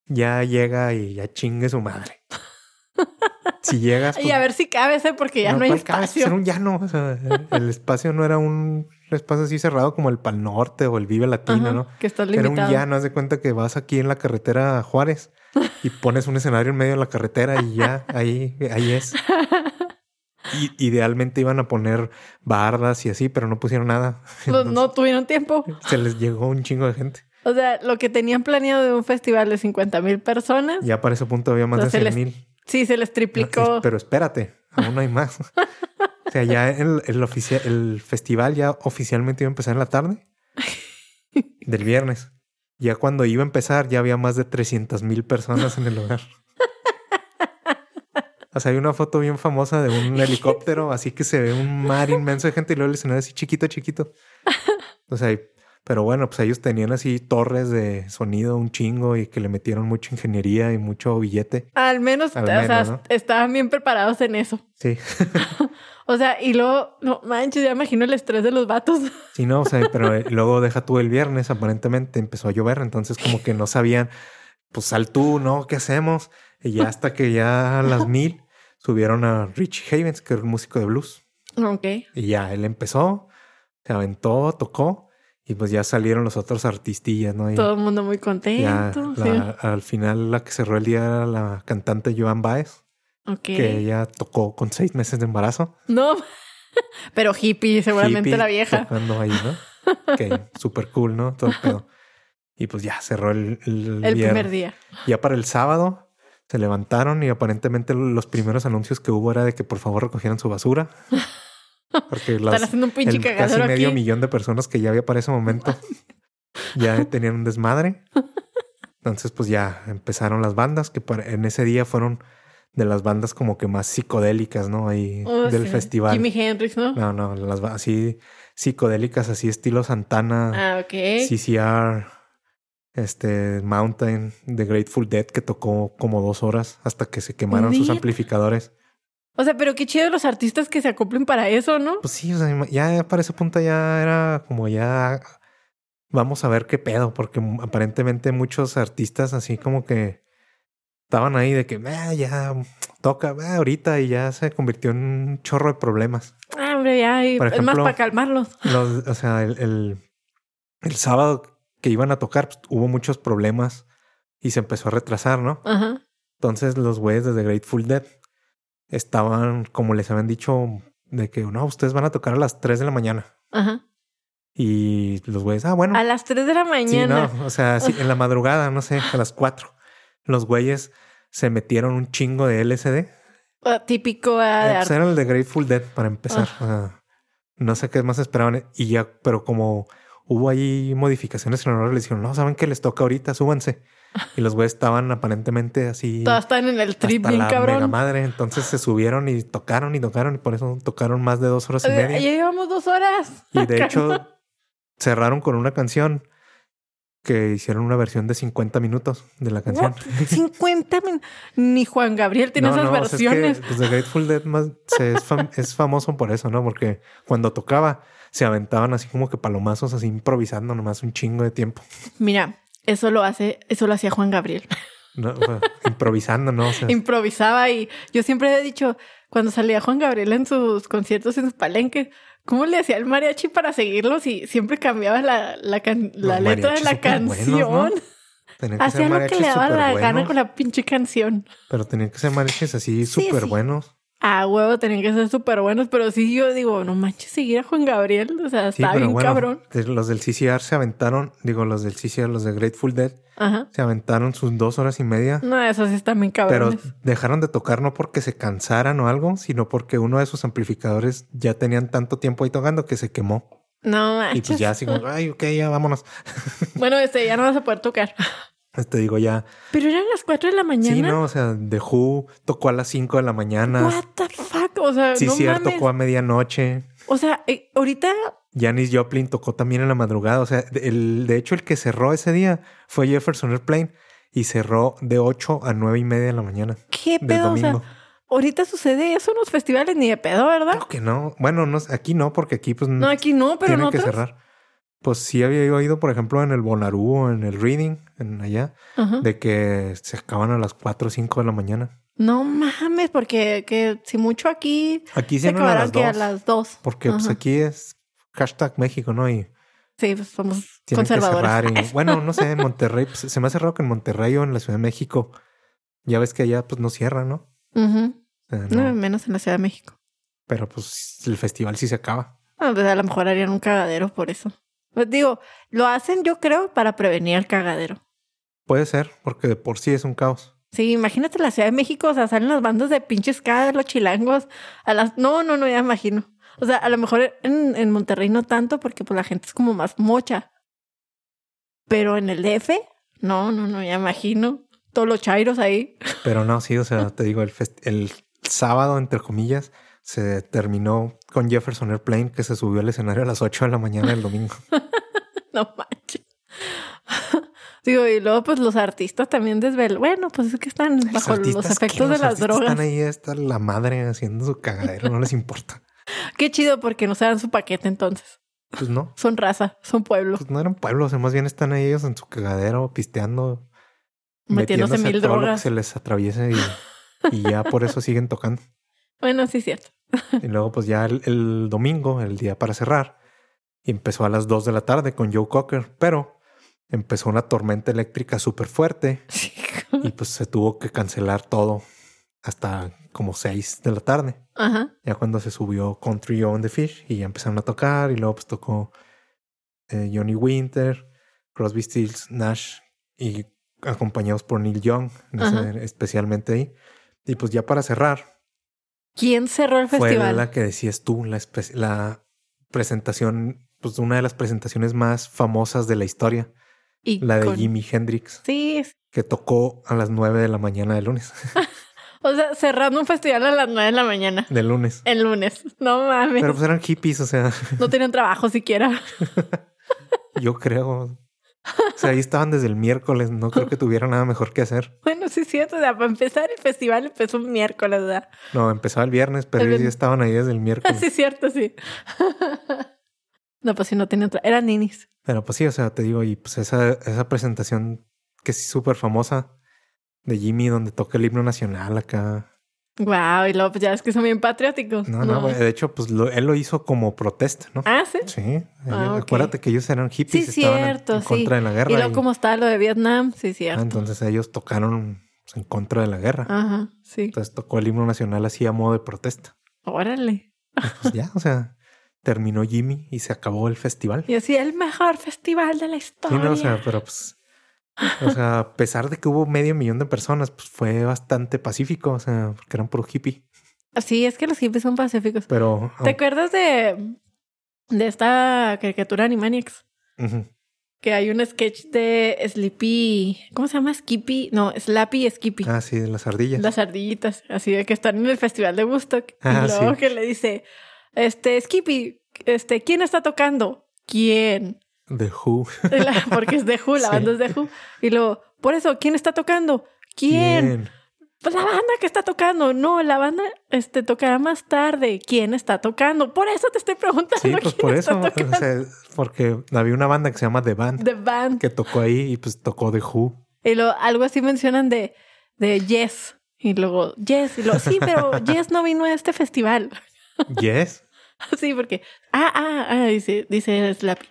ya llega y ya chingue su madre. Si llegas. y a ver si cabes, ¿eh? porque ya no, hay espacio. Era un llano. O sea, el espacio no era un espacio así cerrado como el Pal Norte o el Vive Latino, ¿no? Que está limitado. Era un llano. Haz de cuenta que vas aquí en la carretera Juárez y pones un escenario en medio de la carretera y ya ahí, ahí es. Y, idealmente iban a poner bardas y así, pero no pusieron nada. no tuvieron tiempo. Se les llegó un chingo de gente. O sea, lo que tenían planeado de un festival de 50 mil personas. Ya para ese punto había más de 100 mil. Sí, se les triplicó. Pero espérate, aún no hay más. o sea, ya el, el, el festival ya oficialmente iba a empezar en la tarde del viernes. Ya cuando iba a empezar ya había más de 300 mil personas en el lugar. O sea, hay una foto bien famosa de un helicóptero, así que se ve un mar inmenso de gente y luego el escenario así chiquito, chiquito. O sea, pero bueno, pues ellos tenían así torres de sonido un chingo y que le metieron mucha ingeniería y mucho billete. Al menos, o sea, estaban bien preparados en eso. Sí. o sea, y luego, no manches, ya imagino el estrés de los vatos. sí, no, o sea, pero eh, luego deja tú el viernes, aparentemente empezó a llover, entonces como que no sabían, pues sal tú, ¿no? ¿Qué hacemos? Y ya hasta que ya a las mil subieron a Richie Havens, que era un músico de blues. Ok. Y ya él empezó, se aventó, tocó y pues ya salieron los otros artistillas, ¿no? Todo el mundo muy contento. Al final la que cerró el día era la cantante Joan Baez. Ok. Que ella tocó con seis meses de embarazo. No, pero hippie seguramente la vieja. Tocando ahí, ¿no? que súper cool, ¿no? Todo pedo. Y pues ya cerró el, el, el primer día. Ya para el sábado se levantaron y aparentemente los primeros anuncios que hubo era de que por favor recogieran su basura. Porque las, Están haciendo un pinche el casi medio millón de personas que ya había para ese momento ya tenían un desmadre. Entonces, pues ya empezaron las bandas que en ese día fueron de las bandas como que más psicodélicas, ¿no? Ahí Oh, del sí. festival. Jimi Hendrix, ¿no? No, no, las así psicodélicas, así estilo Santana, Ah, ok. CCR, este Mountain, The Grateful Dead, que tocó como dos horas hasta que se quemaron sus amplificadores. O sea, pero qué chido los artistas que se acoplen para eso, ¿no? Pues sí, o sea, ya para ese punto ya era como ya vamos a ver qué pedo, porque aparentemente muchos artistas así como que estaban ahí de que "Ah, ya toca ah, ahorita y ya se convirtió en un chorro de problemas. Ah, hombre, ya. y- Por es más ejemplo, para calmarlos. Los, o sea, el, el, el sábado que iban a tocar pues, hubo muchos problemas y se empezó a retrasar, ¿no? Ajá. Entonces los güeyes de The Grateful Dead estaban, como les habían dicho, de que no, ustedes van a tocar a las 3 de la mañana. Ajá. Y los güeyes, ah, bueno. A las 3 de la Sí, mañana. no, o sea, sí, en la madrugada, no sé, a las 4. Los güeyes se metieron un chingo de LSD. Ah, Típico ah, de Eh, pues era el de Grateful Dead para empezar. O sea, no sé qué más esperaban. Y ya, pero como hubo ahí modificaciones en horario, les dijeron, no, saben que les toca ahorita, súbanse. Y los güeyes estaban aparentemente así. Todas están en el trip hasta bien la mega cabrón. madre. Entonces se subieron y tocaron y tocaron y por eso tocaron más de dos horas y media. Ya llevamos dos horas. Y de hecho cerraron con una canción que hicieron una versión de 50 minutos de la canción. What? 50 min- Ni Juan Gabriel tiene No, esas no, o sea, es que, versiones. pues, The Grateful Dead más, se- es, fam- es famoso por eso, ¿no? Porque cuando tocaba se aventaban así como que palomazos así improvisando nomás un chingo de tiempo. Mira, eso lo hace, eso lo hacía Juan Gabriel. ¿no? Improvisando, ¿no? O sea, Improvisaba y yo siempre he dicho, cuando salía Juan Gabriel en sus conciertos, en sus palenques, ¿cómo le hacía el mariachi para seguirlos? Y siempre cambiaba la, la, can- la Los letra de la canción. Hacía lo que le daba la gana con la pinche canción. Pero tenían que ser mariachis así Sí, súper sí. buenos. A huevo tenían que ser súper buenos, pero sí yo digo, no manches, seguir a Juan Gabriel, o sea, Sí, está pero bien bueno, cabrón. los del CCR se aventaron, digo, los del CCR, los de Grateful Dead, Ajá. se aventaron sus dos horas y media. No, esos sí están bien Pero cabrones. dejaron de tocar no porque se cansaran o algo, sino porque uno de sus amplificadores ya tenían tanto tiempo ahí tocando que se quemó. No Y manches. pues ya así como, ay, ok, ya vámonos. Bueno, este ya no vas a poder tocar. Te digo ya. Pero eran las 4 de la mañana. Sí, no, o sea, The Who tocó a las 5 de la mañana. What the fuck? O sea, Sí, no cierto, mames. tocó a medianoche. O sea, eh, ahorita Janis Joplin tocó también en la madrugada. O sea, el, de hecho, el que cerró ese día fue Jefferson Airplane y cerró de 8 a 9 y media de la mañana ¿Qué del pedo? O sea, ahorita sucede eso en los festivales ni de pedo, ¿verdad? Creo que no. Bueno, no, aquí no, porque aquí pues No, aquí no, pero en tienen que otros. cerrar. Pues sí había oído, por ejemplo, en el Bonnaroo o en el Reading, en allá, Ajá. de que se acaban a las 4 o 5 de la mañana. No mames, porque que si mucho aquí Aquí se cierran a acabarán las que a 2. las dos. Porque pues aquí es hashtag México, ¿no? Y Sí, pues somos conservadores. Y, bueno, no sé, en Monterrey, pues, se me hace raro que en Monterrey o en la Ciudad de México, ya ves que allá pues no cierran, ¿no? Ujú. O sea, No, no. menos en la Ciudad de México. Pero pues el festival sí se acaba. Ah, pues a lo mejor harían un cagadero por eso. Pues digo, lo hacen yo creo para prevenir el cagadero. Puede ser, porque de por sí es un caos. Sí, imagínate la Ciudad de México, o sea, salen las bandas de pinches cada los chilangos a las... No, no, no, ya imagino. O sea, a lo mejor en, en Monterrey no tanto porque pues la gente es como más mocha. Pero en el DF, no, no, no, ya imagino. Todos los chairos ahí. Pero no, sí, o sea, te digo, el, el sábado, entre comillas, se terminó con Jefferson Airplane, que se subió al escenario a las 8 de la mañana del domingo. No manches. Digo, y luego pues los artistas también desvelan. Bueno, pues es que están bajo los efectos de las drogas. Están ahí, está la madre haciendo su cagadero, no les importa. Qué chido porque no se dan su paquete entonces. Pues no, Son raza, son pueblo. pues no eran pueblos, más bien están ahí ellos en su cagadero, pisteando, Metiéndose mil todo lo que drogas. se les atraviese y, y ya por eso siguen tocando. Bueno, sí es cierto. Y luego, pues ya el, el domingo, el día para cerrar, y empezó a las 2 de la tarde con Joe Cocker, pero empezó una tormenta eléctrica súper fuerte Sí. y pues se tuvo que cancelar todo hasta como 6 de la tarde. Ajá. Ya cuando se subió Country on the Fish y ya empezaron a tocar y luego pues tocó eh, Johnny Winter, Crosby, Stills, Nash y acompañados por Neil Young, ese- especialmente ahí. Y pues ya para cerrar, ¿Quién cerró el fue festival? la que decías tú, la, la presentación, pues una de las presentaciones más famosas de la historia, Y la de con- Jimi Hendrix, Sí, que tocó a las 9 de la mañana del lunes. O sea, cerrando un festival a las nueve de la mañana. De lunes. El lunes. No mames. Pero pues eran hippies, o sea. No tenían trabajo siquiera. Yo creo. O sea, ahí estaban desde el miércoles. No creo que tuvieran nada mejor que hacer. Bueno, sí es cierto. O sea, para empezar el festival empezó un miércoles, ¿verdad? No, empezaba el viernes, pero ellos ya estaban ahí desde el miércoles. sí es cierto, sí. no, pues sí, no tenían trabajo. Eran ninis. Pero pues sí, o sea, te digo, y pues esa, esa presentación que es súper famosa de Jimmy, donde toca el himno nacional acá. Wow, y luego pues ya es que son bien patrióticos. No, no, de hecho, pues él lo hizo como protesta, ¿no? Ah, sí. Sí. Ah, acuérdate que ellos eran hippies. Sí, cierto, en, contra de la guerra. Y luego como estaba lo de Vietnam, sí, cierto. Ah, entonces ellos tocaron pues, en contra de la guerra. Ajá, sí. Entonces tocó el himno nacional así a modo de protesta. Órale. pues ya, o sea, terminó Jimmy y se acabó el festival. Y así, el mejor festival de la historia. Sí, no, o sea, pero pues o sea, a pesar de que hubo medio millón de personas, pues fue bastante pacífico, o sea, porque eran puro hippie. Sí, es que los hippies son pacíficos. Pero. ¿Te acuerdas de, de esta caricatura Animaniacs? Que hay un sketch de Sleepy. ¿Cómo se llama? Skippy. No, Slappy Skippy. Ah, sí, de las ardillas. Las ardillitas. Así de que están en el festival de Woodstock. Ah, y luego que le dice: Este, Skippy, este, ¿quién está tocando? ¿Quién? The Who. porque es The Who, la banda es The Who. Y luego, por eso, ¿quién está tocando? ¿Quién? Pues la banda que está tocando. No, la banda este, tocará más tarde. ¿Quién está tocando? Por eso te estoy preguntando. Sí, pues por eso. porque había una banda que se llama The Band. The Band. Que tocó ahí y pues tocó The Who. Y luego algo así mencionan de, de Yes. Y luego, Yes. Y luego, sí, pero Yes no vino a este festival. ¿Yes? sí, porque. Ah, ah, ah, dice, dice Slappy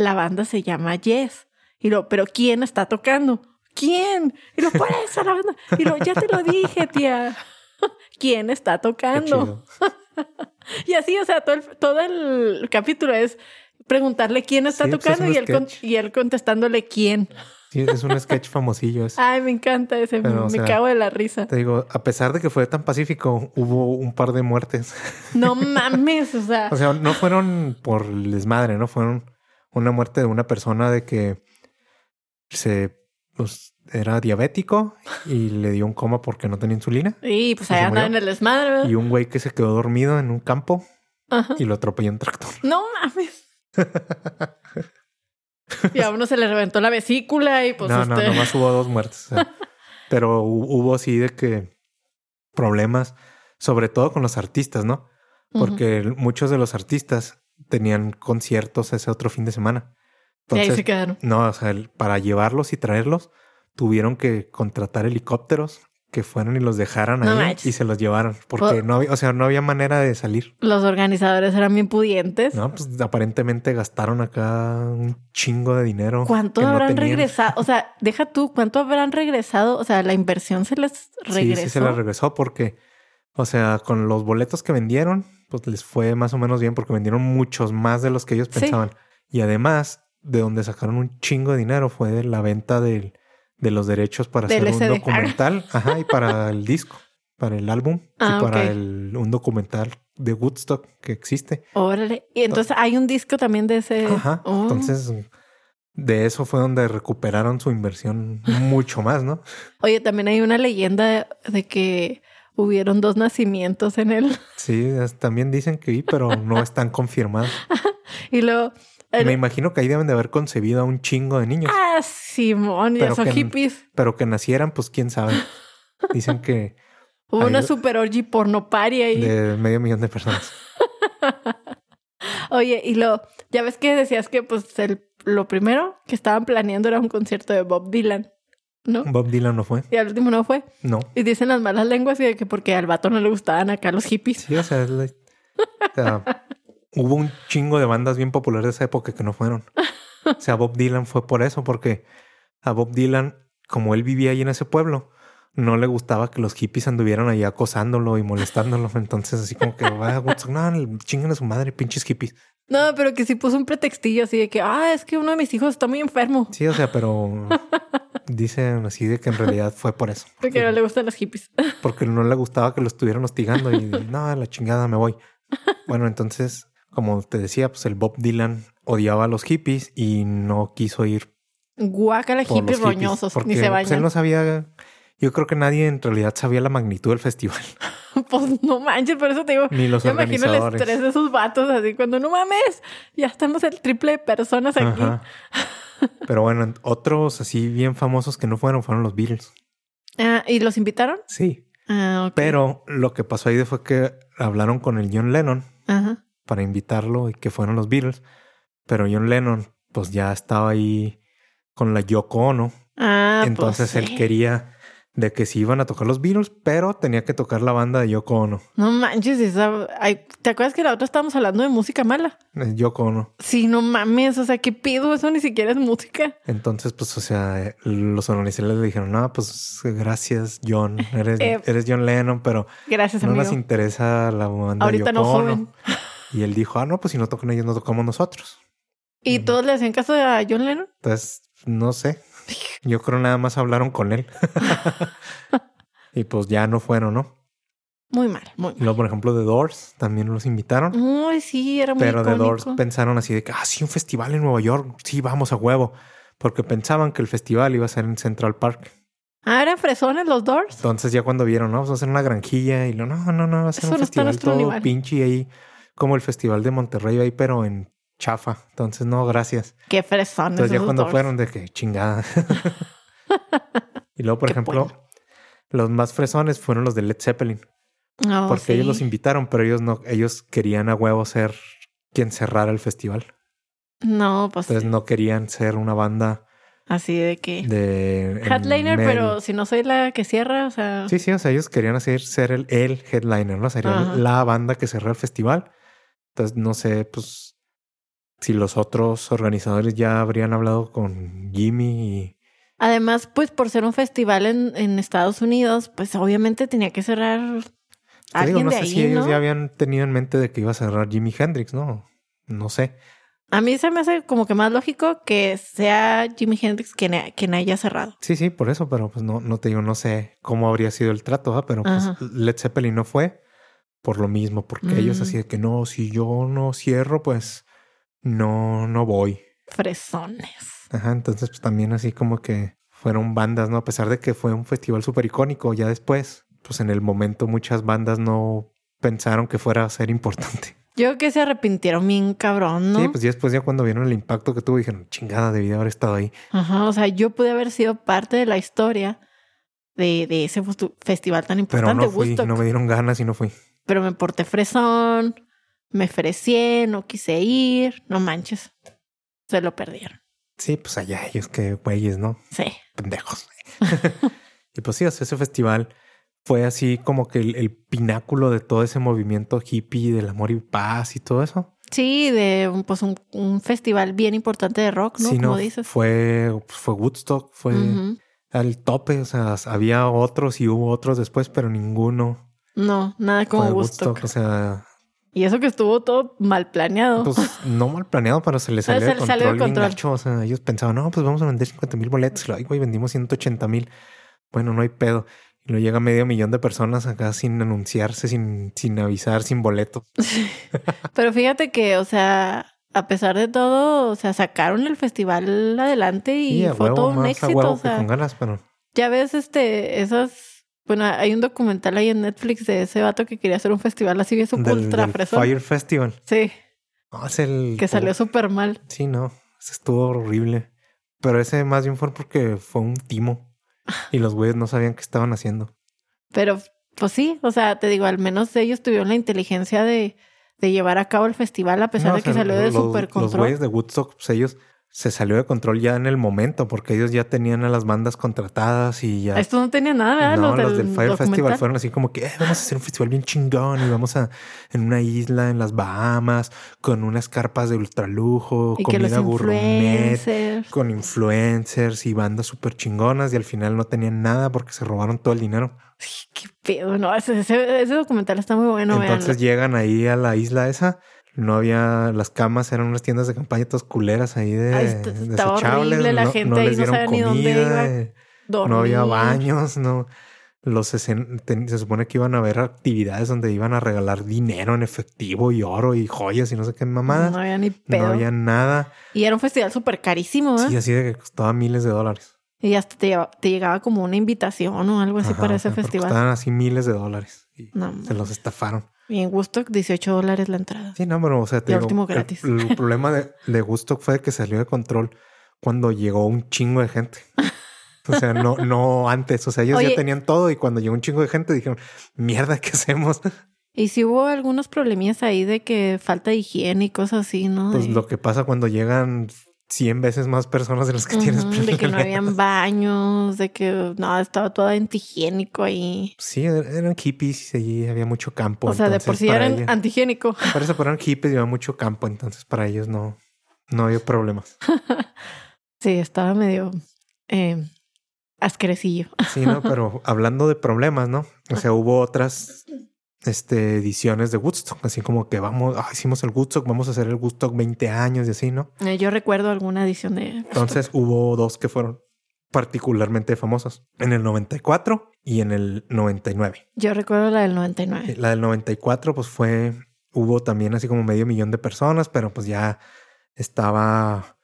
la banda se llama Yes. Y lo, pero ¿quién está tocando? ¿Quién? Y lo, por eso la banda. Y lo, ya te lo dije, tía. ¿Quién está tocando? y así, o sea, todo el, todo el capítulo es preguntarle quién está pues, tocando y, él y él contestándole quién. Sí, es un sketch famosillo. Ay, me encanta ese. me cago de la risa. Te digo, a pesar de que fue tan pacífico, hubo un par de muertes. No mames, o sea. o sea, no fueron por desmadre, ¿no? Fueron una muerte de una persona de que se pues, era diabético y le dio un coma porque no tenía insulina. Y pues allá andaba en el desmadre. Y un güey que se quedó dormido en un campo y lo atropelló un tractor. No mames. y a uno se le reventó la vesícula y pues. No, no, nomás hubo dos muertes. pero hubo así de que problemas, sobre todo con los artistas, ¿no? Porque muchos de los artistas tenían conciertos ese otro fin de semana. y ahí se quedaron. No, o sea, para llevarlos y traerlos, tuvieron que contratar helicópteros que fueran y los dejaran ahí y se los llevaran. Porque no había, o sea, no había manera de salir. Los organizadores eran bien pudientes. No, pues aparentemente gastaron acá un chingo de dinero. ¿Cuánto habrán regresado? O sea, deja tú, ¿cuánto habrán regresado? O sea, la inversión se les regresó. Sí, sí se les regresó porque, o sea, con los boletos que vendieron, pues les fue más o menos bien porque vendieron muchos más de los que ellos pensaban. Y además, de donde sacaron un chingo de dinero fue de la venta de los derechos para hacer un documental ajá, y para el disco, para el álbum y ah, para el, un documental de Woodstock que existe. Órale. Y entonces hay un disco también de ese. Ajá. Oh. Entonces, de eso fue donde recuperaron su inversión mucho más, ¿no? Oye, también hay una leyenda de que hubieron dos nacimientos en él. Sí, también dicen que sí, pero no están confirmados. y luego... Me imagino que ahí deben de haber concebido a un chingo de niños. Ah, Simón, ya son hippies. Pero que nacieran, pues quién sabe. Dicen que... Hubo una super orgy pornoparia ahí. De medio millón de personas. Oye, y lo... Ya ves que decías que pues el, lo primero que estaban planeando era un concierto de Bob Dylan. ¿No? Bob Dylan no fue. Y al último no fue. No. Y dicen las malas lenguas y de que porque al vato no le gustaban acá los hippies. Sí, o sea, hubo un chingo de bandas bien populares de esa época que no fueron. O sea, Bob Dylan fue por eso, porque a Bob Dylan, como él vivía ahí en ese pueblo, no le gustaba que los hippies anduvieran ahí acosándolo y molestándolo. Entonces, así como que, vaya, no, chingan a su madre, pinches hippies. No, pero que sí puso un pretextillo así de que, ah, es que uno de mis hijos está muy enfermo. Sí, o sea, pero dicen así de que en realidad fue por eso. Porque, no le gustan los hippies. Porque no le gustaba que lo estuvieran hostigando y no, la chingada me voy. Bueno, entonces, como te decía, pues el Bob Dylan odiaba a los hippies y no quiso ir. Guácala hippies, hippies roñosos, ni se bañan. Pues él no sabía Yo creo que nadie en realidad sabía la magnitud del festival. Pues no manches, por eso te digo. Ni los Yo imagino el estrés de esos vatos así cuando no mames, ya estamos el triple de personas aquí. Ajá. Pero bueno, otros así bien famosos que no fueron fueron los Beatles. Ah, ¿Y los invitaron? Sí. Ah. Pero lo que pasó ahí fue que hablaron con el John Lennon Ajá. para invitarlo y que fueron los Beatles. Pero John Lennon, pues ya estaba ahí con la Yoko Ono. Ah, Entonces pues, él sí. quería de que sí iban a tocar los Beatles, pero tenía que tocar la banda de Yoko Ono. No manches, esa... ay, ¿te acuerdas que la otra estábamos hablando de música mala? Eh, Yoko Ono. Sí, no mames, o sea, ¿qué pido? Eso ni siquiera es música. Entonces, pues, o sea, los organizadores le dijeron, no, pues gracias, John. Eres, Eh, eres John Lennon, pero Gracias, no amigo. nos interesa la banda Ahorita de no Yoko Ono. joven. Y él dijo, ah, no, pues si no tocan ellos, no tocamos nosotros. ¿Y todos le hacían caso a John Lennon? Entonces, no sé. Yo creo nada más hablaron con él. y pues ya no fueron, ¿no? Muy mal, muy mal. luego, por ejemplo, The Doors también los invitaron. Ay, sí, era muy Pero The Doors icónico. pensaron así de que, ah, sí, un festival en Nueva York. Sí, vamos a huevo. Porque pensaban que el festival iba a ser en Central Park. Ah, ¿eran fresones los Doors? Entonces ya cuando vieron, no, vamos a hacer una granjilla. Y lo, no, no, no, va a ser Eso un no festival todo nivel. pinche ahí. Como el festival de Monterrey ahí, pero en chafa. Entonces, no, gracias. Qué fresones Entonces ya cuando Doors. fueron de que chingada. y luego, por Qué ejemplo, bueno. los más fresones fueron los de Led Zeppelin. No, porque ellos Oh, sí. los invitaron, pero ellos no, ellos querían a huevo ser quien cerrara el festival. No, pues Entonces no querían ser una banda así de que... de... Headliner, pero si no soy la que cierra, o sea... Sí, sí, o sea, ellos querían hacer ser el, el headliner, ¿no? Sería Ajá. la banda que cerrara el festival. Entonces, no sé, pues, si los otros organizadores ya habrían hablado con Jimmy y... Además, pues por ser un festival en, en Estados Unidos, pues obviamente tenía que cerrar Te alguien digo, no de sé ahí, si ellos ¿no? ya habían tenido en mente de que iba a cerrar Jimi Hendrix, ¿no? No sé. A mí se me hace como que más lógico que sea Jimi Hendrix quien, quien haya cerrado. Sí, sí, por eso, pero pues no, no te digo, no sé cómo habría sido el trato, pero pues Ajá. Led Zeppelin no fue por lo mismo, porque ellos Mm. así de que no, si yo no cierro, pues no, no voy. Fresones. Ajá, entonces pues también así como que fueron bandas, ¿no? A pesar de que fue un festival súper icónico, ya después, pues en el momento muchas bandas no pensaron que fuera a ser importante. Yo creo que se arrepintieron bien cabrón, ¿no? Sí, pues ya después ya cuando vieron el impacto que tuvo, dijeron, chingada, debí de haber estado ahí. Ajá, o sea, yo pude haber sido parte de la historia de, de ese festival tan Pero importante, no fui, Woodstock. no me dieron ganas y no fui. Pero me porté fresón, me ofrecí, no quise ir, no manches. Se lo perdieron. Sí, pues allá ellos que güeyes, ¿no? Sí. pendejos. y pues sí, o sea, ese festival fue así como que el, el pináculo de todo ese movimiento hippie del amor y paz y todo eso. Sí, de un- pues un, un festival bien importante de rock, ¿no? sí, Como no, dices. fue, fue Woodstock, fue Ujú. al tope, o sea, había otros y hubo otros después, pero ninguno No, nada como Woodstock. Woodstock. O sea, Y eso que estuvo todo mal planeado. pues no mal planeado, pero se les salió de se salió de control, bien control. gacho. O sea, ellos pensaban, no, pues vamos a vender 50 mil boletos. Y güey, vendimos 180 mil. Bueno, no hay pedo. Y luego llega medio millón de personas acá sin anunciarse, sin, sin avisar, sin boletos. Pero fíjate que, o sea, a pesar de todo, o sea, sacaron el festival adelante y fue huevo, todo un más a éxito. huevo O que sea, con ganas, pero ya ves, este, esas. Bueno, hay un documental ahí en Netflix de ese vato que quería hacer un festival así bien super ultra del fresón. Fire Festival. Sí, No, es el... que salió súper mal. Sí, no. Ese estuvo horrible. Pero ese más bien fue porque fue un timo. Y los güeyes no sabían qué estaban haciendo. Pero, pues sí, o sea, te digo, al menos ellos tuvieron la inteligencia de, de llevar a cabo el festival a pesar No, de o que sea, salió de los- super Los control. güeyes de Woodstock, pues ellos se salió de control ya en el momento, porque ellos ya tenían a las bandas contratadas y ya. Esto no tenía nada, ¿verdad? no, los, los del Fire Festival fueron así como que "Eh, vamos a hacer un festival bien chingón y vamos a en una isla en las Bahamas con unas carpas de ultralujo, Y comida gourmet, con influencers y bandas súper chingonas y al final no tenían nada porque se robaron todo el dinero. Qué pedo, no, ese, ese, ese documental está muy bueno, Entonces véanlo. llegan ahí a la isla esa. No había las camas, eran unas tiendas de campaña todas culeras ahí de Ay, est- estaba desechables. horrible, la no, gente no ahí les no sabía ni dónde comida, iba. eh, no había baños, no. Los ten- se supone que iban a haber actividades donde iban a regalar dinero en efectivo y oro y joyas y no sé qué mamadas. No No, había ni pedo. había nada. Y era un festival súper carísimo, ¿eh? Sí, así de que costaba miles de dólares. Y hasta te, lleva- te llegaba como una invitación o algo así Ajá, para ese festival. Costaban así miles de dólares. Y No, se los estafaron. Y en Woodstock, 18 dólares la entrada. Sí, no, pero o sea, te digo, último el- gratis. El, problema de, de Woodstock fue que salió de control cuando llegó un chingo de gente. O sea, no, no antes. O sea, ellos Oye. ya tenían todo y cuando llegó un chingo de gente dijeron, mierda, ¿qué hacemos? Y si hubo algunos problemillas ahí de que falta de higiene y cosas así, ¿no? Pues De- lo que pasa cuando llegan 100 veces más personas de las que tienes de que no habían baños, de que no, estaba todo antihigiénico ahí. Sí, er- eran hippies y allí había mucho campo. o sea, de por sí eran antihigiénico. Por eso fueron hippies y había mucho campo, entonces para ellos no, no había problemas. Sí, estaba medio eh, asquerecillo. Sí, ¿no? Pero hablando de problemas, ¿no? O sea, hubo otras este, ediciones de Woodstock, así como que vamos, ah, hicimos el Woodstock, vamos a hacer el Woodstock 20 años y así, ¿no? Eh, Yo recuerdo alguna edición de... Entonces hubo dos que fueron particularmente famosos, en el 94 y en el 99. Yo recuerdo la del 99. La del 94 pues fue, hubo también así como medio millón de personas, pero pues ya estaba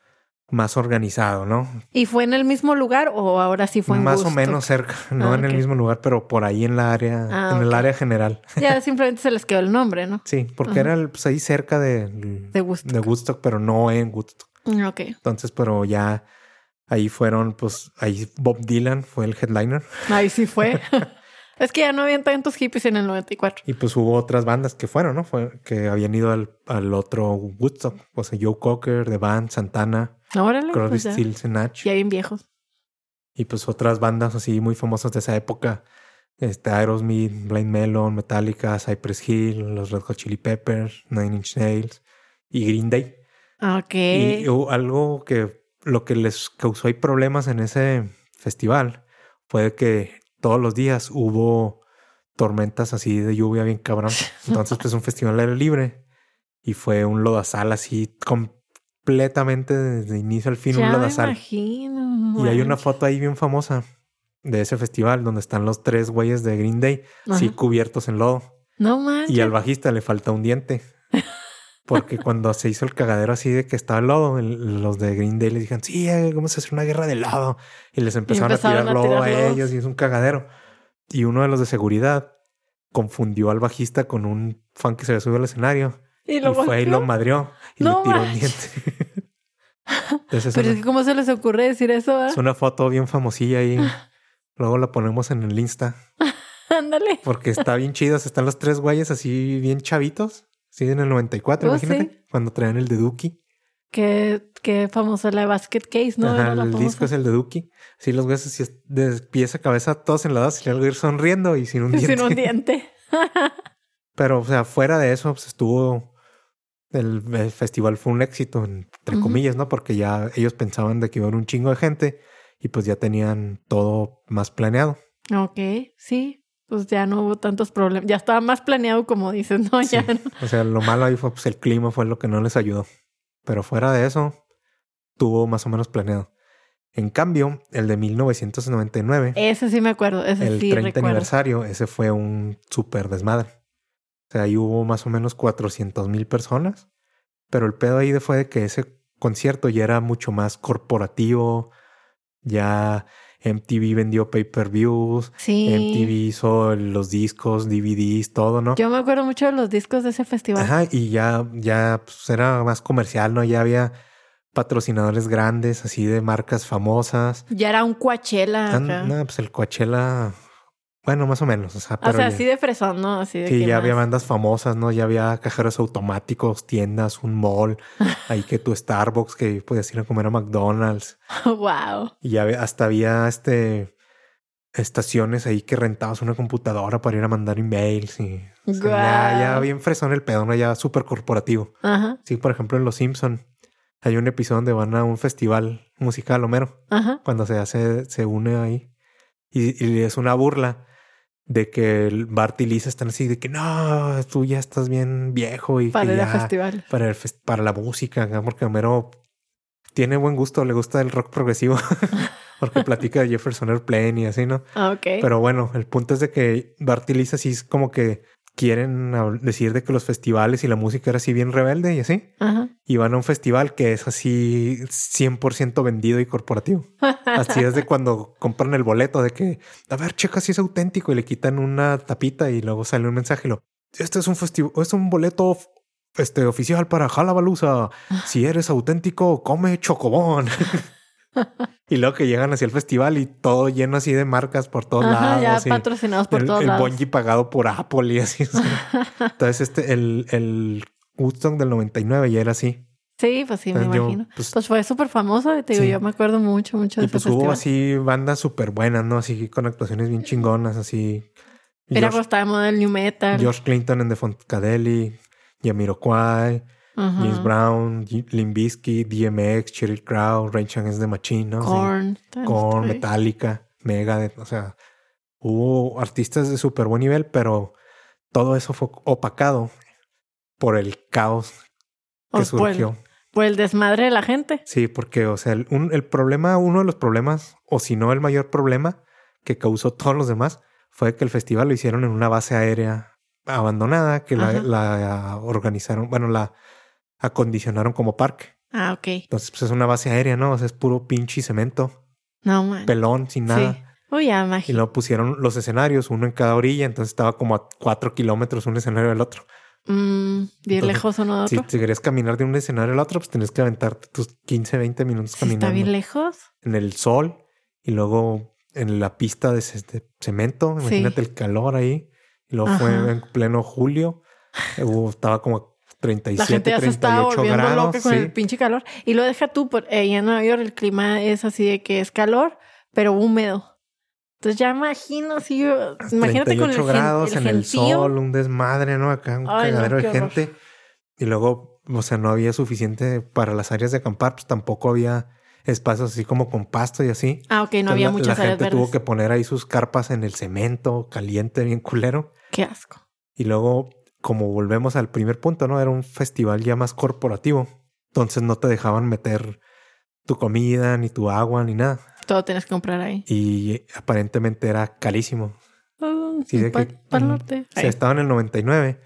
más organizado, ¿no? ¿Y fue en el mismo lugar o ahora sí fue en más o menos cerca, no Ah, en el mismo lugar, pero por ahí en la área, Ah, en el área general. Ya simplemente se les quedó el nombre, ¿no? Sí, porque Ajá. era el- pues, ahí cerca de, De Woodstock. de Woodstock, pero no en Woodstock. Mm, Ok. Entonces, pero ya ahí fueron, pues ahí Bob Dylan fue el headliner Ahí sí fue. es que ya no habían tantos hippies en el 94. y pues hubo otras bandas que fueron, ¿no? Fue, que habían ido al, al otro Woodstock. O sea, Joe Cocker, The Band, Santana, Órale, Crosby, pues Stills and Nash. ya bien viejos. Y pues otras bandas así muy famosas de esa época. Este, Aerosmith, Blind Melon, Metallica, Cypress Hill, los Red Hot Chili Peppers, Nine Inch Nails y Green Day. Ok. Y algo que lo que les causó ahí problemas en ese festival fue que todos los días hubo tormentas así de lluvia bien cabrón. Entonces, pues un festival al aire libre y fue un lodazal así completamente desde inicio al fin ya un me lodazal. imagino. Y hay una foto ahí bien famosa de ese festival donde están los tres güeyes de Green Day, así Ajá. cubiertos en lodo. No manches. Y al bajista le falta un diente. Porque cuando se hizo el cagadero así de que estaba el lodo, el- los de Green Day les dijeron, sí, eh, vamos a hacer una guerra de lodo. Y les empezaron, empezaron a a tirar lodo a lodos. ellos y es un cagadero. Y uno de los de seguridad confundió al bajista con un fan que se le subió al escenario. Y Y, lo fue y lo madrió y No le tiró un diente. Entonces Pero es que ¿cómo se les ocurre decir eso? ah? es una foto bien famosilla ahí. Luego la ponemos en el Insta. Ándale. Porque está bien chido. Están los tres güeyes así bien chavitos. Sí, en el 94, Oh, imagínate. Cuando traían el de Duki. Qué, qué famosa la Basket Case, ¿no? Ajá, el famosa. disco es el de Duki. Sí, los güeyes así de pies a cabeza todos enladados y luego ir sonriendo y sin un diente. Sin un diente. Pero, o sea, fuera de eso, pues estuvo... El, el festival fue un éxito, entre comillas, ¿no? Porque ya ellos pensaban de que iba a haber un chingo de gente y pues ya tenían todo más planeado. Ok, sí. Pues ya no hubo tantos problemas. Ya estaba más planeado, como dices, ¿no? Sí. Ya no. O sea, lo malo ahí fue pues el clima fue lo que no les ayudó. Pero fuera de eso, tuvo más o menos planeado. En cambio, el de 1999, Ese sí me acuerdo. Ese el sí 30 recuerdo. aniversario, ese fue un súper desmadre. O sea, ahí hubo más o menos 400 mil personas. Pero el pedo ahí fue de que ese concierto ya era mucho más corporativo. Ya MTV vendió pay-per-views. Sí. MTV hizo los discos, DVDs, todo, ¿no? Yo me acuerdo mucho de los discos de ese festival. Ajá, y ya, ya pues, era más comercial, ¿no? Ya había patrocinadores grandes, así de marcas famosas. Ya era un Coachella. No, pues el Coachella, bueno, más o menos. O sea, o pero sea, ya- así de fresón, ¿no? Así de sí, que ya más- había bandas famosas, ¿no? Ya había cajeros automáticos, tiendas, un mall, ahí que tu Starbucks, que podías ir a comer a McDonald's. wow. Y ya había- hasta había este estaciones ahí que rentabas una computadora para ir a mandar emails y o sea, ya, ya bien fresón el pedo, ¿no? Ya súper corporativo. Ajá, Sí, por ejemplo, en Los Simpson hay un episodio donde van a un festival musical, Homero, ajá. cuando se hace, se une ahí. Y, y es una burla de que el Bart y Lisa están así de que no, tú ya estás bien viejo y Para que ya festival. para, el fes- para la música, porque Homero tiene buen gusto, le gusta el rock progresivo, porque platica de Jefferson Airplane y así, ¿no? Ah, ok. Pero bueno, el punto es de que Bart y Lisa sí es como que quieren decir de que los festivales y la música era así bien rebelde y así. Ajá. Y van a un festival que es así 100% vendido y corporativo. Así es de cuando compran el boleto de que, a ver, checa si es auténtico y le quitan una tapita y luego sale un mensaje y lo, este es un festival, es un boleto este, oficial para Jalabaluza. Si eres auténtico, come chocobón. y luego que llegan hacia el festival y todo lleno así de marcas por todos Ajá, ya lados. y patrocinados por el, todos el lados. bungee pagado por Apple y así. Entonces, este, el, el Woodstock del 99 ya era así. Sí, pues sí, me yo, imagino. pues, Pues fue súper famoso. Te digo, Sí. yo me acuerdo mucho, mucho de Y ese pues hubo festival. así bandas súper buenas, ¿no? Así con actuaciones bien chingonas, así. Era George, cuando estaba moda el New Metal. George Clinton en The Funkadelic, Jamiroquai, Ajá. James Brown, Bizkit, DMX, Cheryl Crow, Rage Against the Machine, ¿no? Sí. Korn. Sí. Metallica, Megadeth, o sea, hubo artistas de súper buen nivel, pero todo eso fue opacado por el caos que O por el- surgió. Por el desmadre de la gente. Sí, porque, o sea, el, un- el problema, uno de los problemas, o si no el mayor problema que causó todos los demás, fue que el festival lo hicieron en una base aérea abandonada, que la, la organizaron, bueno, la acondicionaron como parque. Ah, ok. Entonces, pues es una base aérea, ¿no? O sea, es puro pinche cemento, No, man. pelón, sin nada. Sí. Uy, ya, Y imagino. luego pusieron los escenarios, uno en cada orilla, entonces estaba como a cuatro kilómetros un escenario del otro. Mm, bien Entonces, lejos uno de Si, otro. si querías caminar de un escenario al otro, pues tenías que aventarte tus 15, 20 minutos Sí, caminando está bien lejos. en el sol y luego en la pista de, ce- de cemento. Imagínate el calor ahí. Y luí fue en pleno julio. Hubo- estaba como La 37, gente ya se estaba 38 volviendo grados. loca con sí. el pinche calor. Y lo deja tú, por, eh, en Nueva York el clima es así de que es calor, pero húmedo. Entonces ya imagino yo- imagínate con el, 38 grados el en el sol, un desmadre, ¿no? Acá un Ay, no, cagadero qué de horror. gente. Y luego, o sea, no había suficiente para las áreas de acampar, pues tampoco había espacios así como con pasto y así. Ah, ok, no Entonces, había la, muchas la áreas gente verdes. tuvo que poner ahí sus carpas en el cemento, caliente, bien culero. Qué asco. Y luego, como volvemos al primer punto, ¿no? Era un festival ya más corporativo. Entonces no te dejaban meter tu comida, ni tu agua, ni nada. Todo tienes que comprar ahí. Y aparentemente era carísimo. Sí, de que- Ahí. estaba en el 99,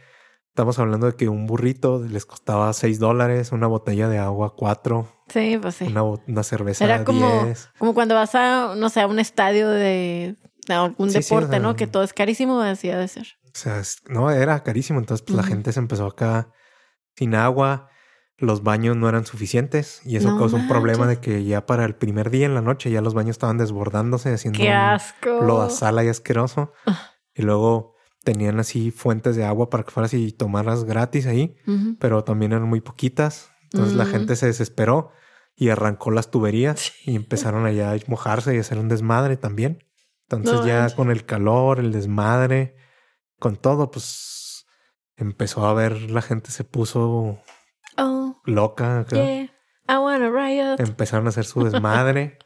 estamos hablando de que un burrito les costaba 6 dólares, una botella de agua 4, Sí, pues sí. una, una cerveza Era como, 10. como cuando vas a, no sé, a un estadio de, algún Sí, sí, o deporte, sea, ¿no? Que todo es carísimo, así ha de ser. O sea, no, era carísimo. Entonces, pues la gente se empezó acá sin agua. Los baños no eran suficientes y eso No causó un problema de que ya para el primer día en la noche ya los baños estaban desbordándose, haciendo ¡Qué asco! lodazal y asqueroso. Ah. Y luego tenían así fuentes de agua para que fueras y tomaras gratis ahí, pero también eran muy poquitas. Entonces la Mm. gente se desesperó y arrancó las tuberías y empezaron allá a mojarse y hacer un desmadre también. Entonces No ya manches. con el calor, el desmadre, con todo, pues empezó a ver, la gente se puso Oh, loca. yeah. I wanna riot. Empezaron a hacer su desmadre.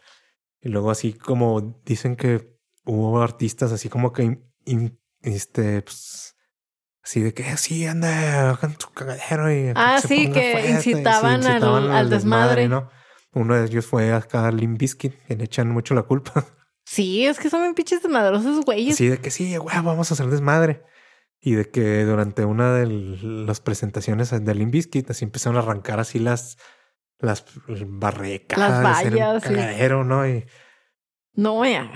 y luego así como dicen que hubo artistas así como que in- in- este pues así de que así anda hagan su cagadero y Ah, sí, que fuerte", y sí, incitaban al- al desmadre. ¿no? Uno de ellos fue acá Limp Bizkit, que le echan mucho la culpa. Sí, es que son bien pinches desmadrosos, güeyes. Así de que sí, güey, vamos a hacer desmadre. Y de que durante una de las presentaciones de Limp Bizkit así empezaron a arrancar así las las barrecas, Las vallas, sí. cagadero, ¿no? Y No, ya.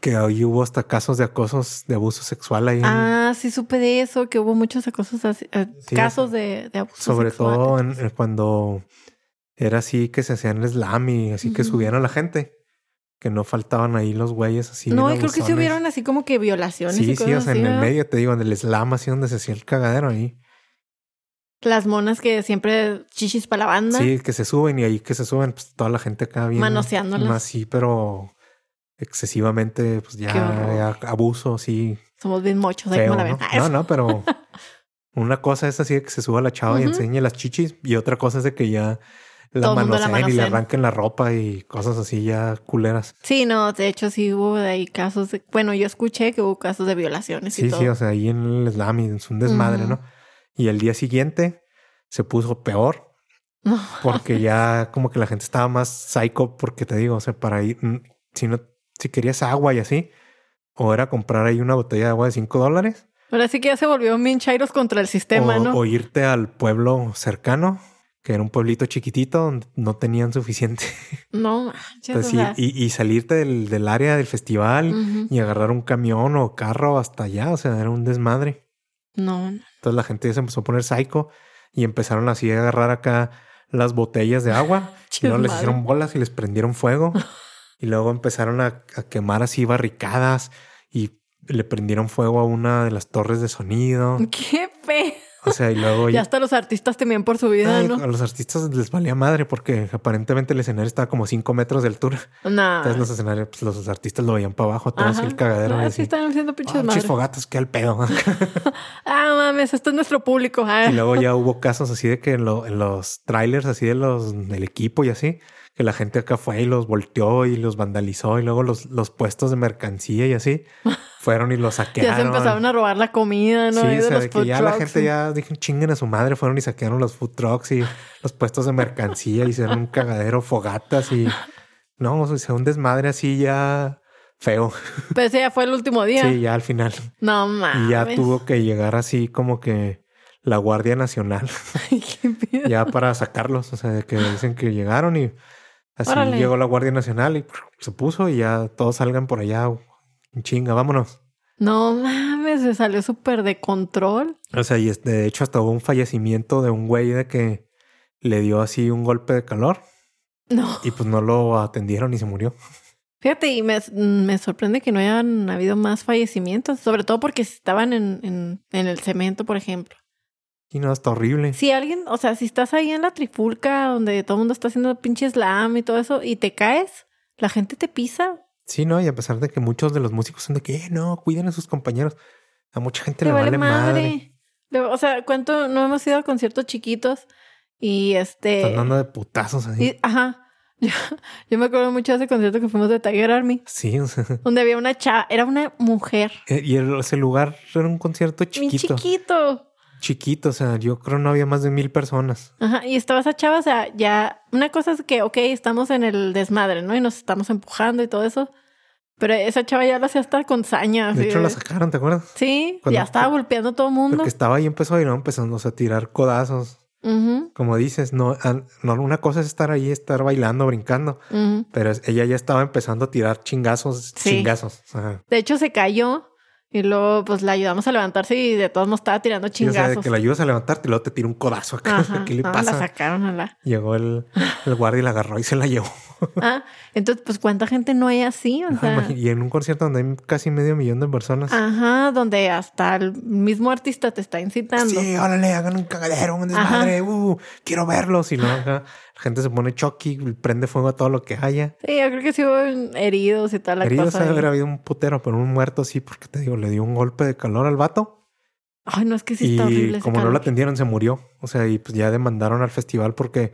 que hoy hubo hasta casos de acosos, de abuso sexual ahí, en- Ah, sí supe de eso, que hubo muchos acosos así, eh, Sí, casos de, de abuso sobre sexual. todo en- en cuando era así que se hacían el slam y así que subían a la gente, que no faltaban ahí los güeyes así. no, y creo que sí hubieron así como que violaciones Sí, y sí, cosas o sea, así, en el medio te digo, en el slam así donde se hacía el cagadero ahí. Las monas que siempre chichis para la banda. Sí, que se suben y ahí que se suben, pues toda la gente acá bien. Manoseándolas. Más sí, pero excesivamente, pues ya, abuso, sí, Somos bien mochos ahí como la ¿no? No, no, pero una cosa es así de que se suba la chava y enseñe las chichis y otra cosa es de que ya la manoseen y le arranquen la ropa y cosas así ya culeras. Sí, no, de hecho sí hubo de ahí casos de... Bueno, yo escuché que hubo casos de violaciones y Sí, todo. sí, o sea, ahí en el slam y es un desmadre, Ujú. ¿no? Y el día siguiente se puso peor No. porque ya como que la gente estaba más psycho porque te digo, o sea, para ir, mm, si no, si querías agua y así, o era comprar ahí una botella de agua de 5 dólares Ahora sí que ya se volvió bien chairos contra el sistema, o, ¿no? o irte al pueblo cercano, que era un pueblito chiquitito donde no tenían suficiente. No, manches, Entonces, o sí, sea, y, y salirte del, del área del festival y agarrar un camión o carro hasta allá. O sea, era un desmadre. No. Entonces la gente ya se empezó a poner psycho y empezaron así a agarrar acá las botellas de agua y luego les hicieron bolas y les prendieron fuego y luego empezaron a, a quemar así barricadas y le prendieron fuego a una de las torres de sonido. Qué fe. O sea, y luego Ya hasta los artistas temían por su vida, Ay, ¿no? a los artistas les valía madre porque aparentemente el escenario estaba como 5 metros de altura. Nah. Entonces los escenarios, pues, los artistas lo veían para abajo, todo así el cagadero. Ah, sí, están haciendo pinches "Ah, madres. pinches fogatas, qué al pedo. Ah, mames, esto es nuestro público. Ah. Y luego ya hubo casos así de que en, lo- en los trailers así de los del equipo y así, que la gente acá fue y los volteó y los vandalizó y luego los, los puestos de mercancía y así fueron y los saquearon. ya se empezaron a robar la comida, ¿no? Sí, o sea, los de que ya la gente ya dijeron chinguen a su madre, fueron y saquearon los food trucks y los puestos de mercancía y hicieron un cagadero, fogatas y no, o sea, un desmadre así ya feo. Pero ese ya fue el último día. Sí, ya al final. No mames. Y ya tuvo que llegar así como que la Guardia Nacional Qué pedo. ya para sacarlos. O sea, de que dicen que llegaron y así Órale. llegó la Guardia Nacional y se puso y ya todos salgan por allá. Chinga, vámonos. No mames, se salió súper de control. O sea, y de hecho hasta hubo un fallecimiento de un güey de que le dio así un golpe de calor No. y pues no lo atendieron y se murió. Fíjate, y me, me sorprende que no hayan habido más fallecimientos, sobre todo porque estaban en, en, en el cemento, por ejemplo. Y no, está horrible. Si alguien, o sea, si estás ahí en la trifulca donde todo el mundo está haciendo pinche slam y todo eso y te caes, la gente te pisa. Sí, no, y a pesar de que muchos de los músicos son de que "Eh, no, cuiden a sus compañeros. A mucha gente Te le vale, vale, madre. madre. O sea, ¿cuánto no hemos ido a conciertos chiquitos? Y este. Están dando de putazos así. y- ajá. Yo, yo me acuerdo mucho de ese concierto que fuimos de Tiger Army, Sí, o sea, donde había una chava, era una mujer. eh, y el- ese lugar era un concierto Bien chiquito. Chiquito. O sea, yo creo no había más de mil personas. Ajá, y estaba esa chava, o sea, ya, una cosa es que, ok, estamos en el desmadre, ¿no? Y nos estamos empujando y todo eso. Pero esa chava ya lo hacía hasta con saña. De hecho, la sacaron, ¿te acuerdas? Sí, Cuando- ya estaba golpeando a todo el mundo. Porque estaba ahí empezó y no empezando a tirar codazos. Ujú, Como dices, no, no, una cosa es estar ahí, estar bailando, brincando, ujú. pero ella ya estaba empezando a tirar chingazos, Sí. chingazos. Ajá. De hecho, se cayó y luego, pues, la ayudamos a levantarse y de todos modos estaba tirando Sí, o sea, de chingazos. que la ayudas a levantarte y luego te tira un codazo acá. Ajá, ¿Qué le no, pasa? La sacaron a la... Llegó el, el guardia y la agarró y se la llevó. Ah, entonces, pues, ¿cuánta gente no hay así? O sea, y en un concierto donde hay casi medio millón de personas. ajá, donde hasta el mismo artista te está incitando. Sí, órale, hagan un cagadero, un desmadre, uh, quiero verlos. Y luego la gente se pone choque y prende fuego a todo lo que haya. Sí, yo creo que sí hubo heridos y toda la Heridos cosa. ahí. haber habido un putero, pero un muerto sí, porque te digo, le dio un golpe de calor al vato. Ay, no, es que sí está horrible. y como no lo atendieron, se murió. O sea, y pues ya demandaron al festival porque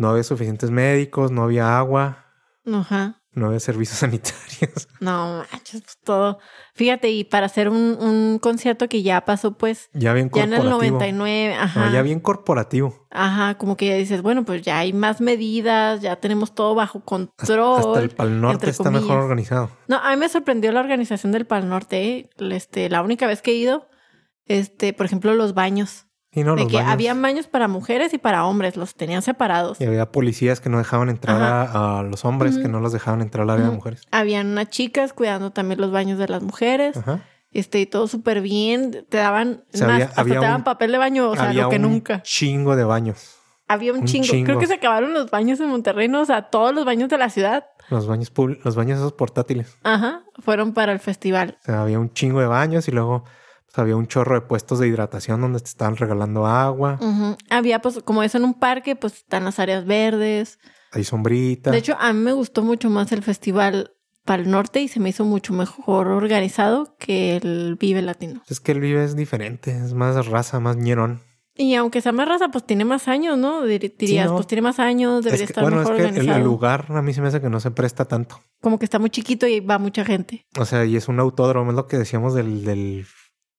no había suficientes médicos, no había agua, Ajá. no había servicios sanitarios. No manches, pues todo. Fíjate, y para hacer un, un concierto que ya pasó, pues, Ya bien ya en el corporativo. 99, ajá. No, ya bien corporativo. Ajá, como que ya dices, bueno, pues ya hay más medidas, ya tenemos todo bajo control. Hasta el Pal Norte está mejor comillas. organizado. No, a mí me sorprendió la organización del Pal Norte. ¿eh? Este, la única vez que he ido, este, por ejemplo, los baños. Y no, de los que baños. había baños para mujeres y para hombres, los tenían separados. Y había policías que no dejaban entrar a, a los hombres, que no los dejaban entrar al área de Ujú. mujeres. Habían unas chicas cuidando también los baños de las mujeres. Ajá. Este, y todo súper bien. Te daban, O sea, más, había- hasta había te daban un- papel de baño, o sea, había lo que un nunca. chingo de baños. Había un, un chingo. chingo. Creo que se acabaron los baños en Monterrey, ¿no? O sea, todos los baños de la ciudad, Los baños los baños esos portátiles. ajá, fueron para el festival. O sea, había un chingo de baños y luego había un chorro de puestos de hidratación donde te estaban regalando agua. Había, pues, como eso en un parque, pues están las áreas verdes. Hay sombrita. De hecho, a mí me gustó mucho más el festival para el norte y se me hizo mucho mejor organizado que el Vive Latino. es que el Vive es diferente, es más raza, más ñerón. Y aunque sea más raza, pues tiene más años, ¿no? Dir- Dirías, no. pues tiene más años, debería Es que, estar bueno, es mejor que el, organizado. el lugar a mí se me hace que no se presta tanto. Como que está muy chiquito y va mucha gente. O sea, y es un autódromo, es lo que decíamos del, del,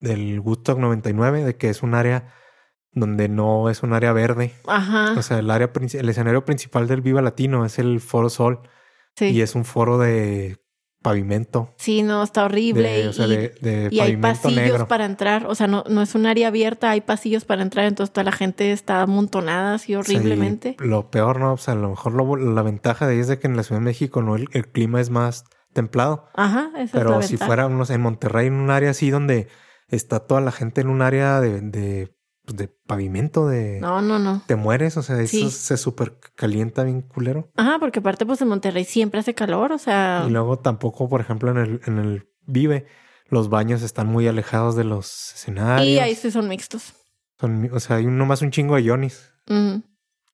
del Woodstock 99, de que es un área donde no es un área verde. Ajá. O sea, el área el escenario principal del Viva Latino es el Foro Sol sí. y es un foro de pavimento. Sí, no, está horrible. De, o sea, y, de, de y hay pasillos negro. para entrar. O sea, no, no es un área abierta, hay pasillos para entrar. Entonces toda la gente está amontonada así horriblemente. lo peor, ¿no? O sea, a lo mejor lo- la ventaja de ahí es de que en la Ciudad de México no el, el clima es más templado. Ajá, esa es la Pero si ventaja. fuera, no sé, en Monterrey, en un área así donde está toda la gente en un área de, de, pues, de pavimento, de... No, no, no. Te mueres, o sea, eso Sí. se súper calienta bien culero. Ajá, porque aparte pues en Monterrey siempre hace calor, o sea... Y luego tampoco, por ejemplo, en el, en el Vive, los baños están muy alejados de los escenarios. Y ahí sí son mixtos. Son- o sea, hay nomás un chingo de yonis.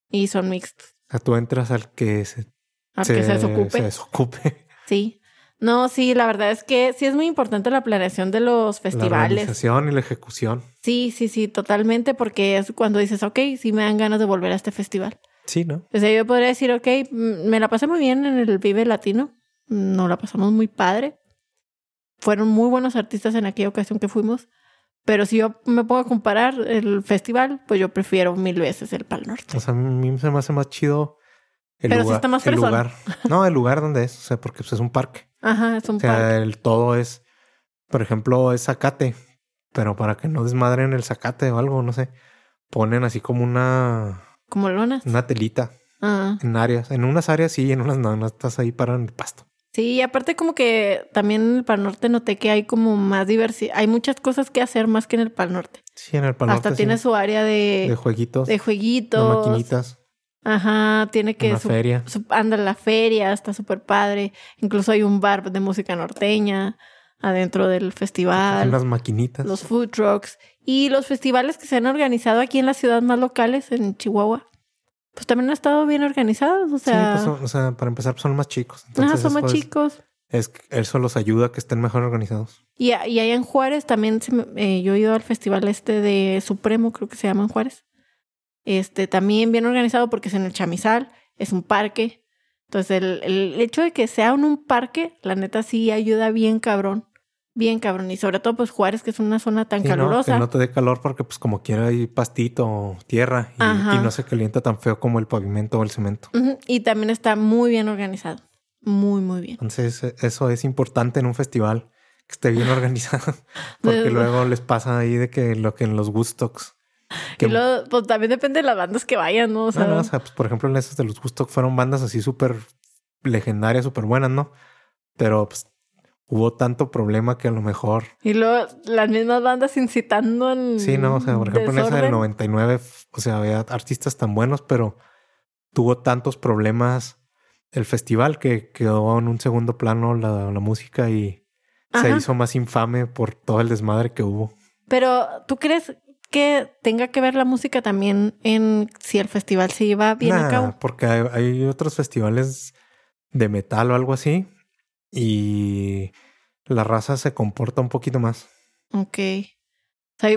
Y son mixtos. O sea, tú entras al que se, Al que se desocupe. se desocupe. Sí. No, sí, la verdad es que sí es muy importante la planeación de los La festivales. organización y la ejecución. Sí, sí, sí, totalmente, porque es cuando dices, ok, sí me dan ganas de volver a este festival. Sí, ¿no? O sea, yo podría decir, ok, mm, me la pasé muy bien en el Vive Latino, nos la pasamos muy padre. Fueron muy buenos artistas en aquella ocasión que fuimos, pero si yo me pongo a comparar el festival, pues yo prefiero mil veces el Pal Norte. O sea, a mí se me hace más chido el Pero lugar. está más el lugar. No, el lugar donde es. O sea, porque pues, es un parque. Ajá, es un O sea, parque. el todo es, por ejemplo, es zacate. Pero para que no desmadren el zacate o algo, no sé. Ponen así como una, Como lonas. una telita Ah, en áreas. En unas áreas sí, en unas no. No estás ahí para el pasto. Sí, y aparte como que también en el Pal Norte noté que hay como más diversidad. Hay muchas cosas que hacer más que en el Pal Norte. Sí, en el Pal Hasta Norte, tiene sí. su área de, de jueguitos, de de, jueguitos. maquinitas, Ajá, tiene que una su- feria. su- anda en la feria, está súper padre. Incluso hay un bar de música norteña adentro del festival. Unas maquinitas. Los food trucks y los festivales que se han organizado aquí en las ciudades más locales, en Chihuahua, pues también han estado bien organizados. O Sí, sea, pues son- o sea, para empezar pues, son más chicos. ajá, Entonces son más eso es- chicos. Es, eso los ayuda a que estén mejor organizados. Y, y allá en Juárez también se eh, yo he ido al festival este de Supremo, creo que se llama en Juárez. Este también bien organizado porque es en el Chamizal, es un parque. Entonces el, el hecho de que sea en un parque, la neta sí ayuda bien cabrón. Bien cabrón. Y sobre todo pues Juárez, que es una zona tan Sí, ¿no? calurosa. Que no te dé calor porque pues como quiera hay pastito tierra y, no se calienta tan feo como el pavimento o el cemento. Y también está muy bien organizado. Muy, muy bien. Entonces eso es importante en un festival, que esté bien organizado. porque De- luego les pasa ahí de que lo que en los Woodstocks. Que, Y luego, pues también depende de las bandas que vayan, ¿no? O sea, no, no, o sea, pues, por ejemplo, en esos de los Woodstock fueron bandas así súper legendarias, súper buenas, ¿no? Pero pues hubo tanto problema que a lo mejor y luego las mismas bandas incitando al Sí, no, o sea, por ejemplo, en esa del desorden. 99, f- o sea, había artistas tan buenos, pero tuvo tantos problemas el festival que quedó en un segundo plano la, la música y se hizo más infame por todo el desmadre que hubo. Pero, ¿tú crees que tenga que ver la música también en si el festival se lleva bien a cabo? porque hay, hay otros festivales de metal o algo así y la raza se comporta un poquito más. Ok.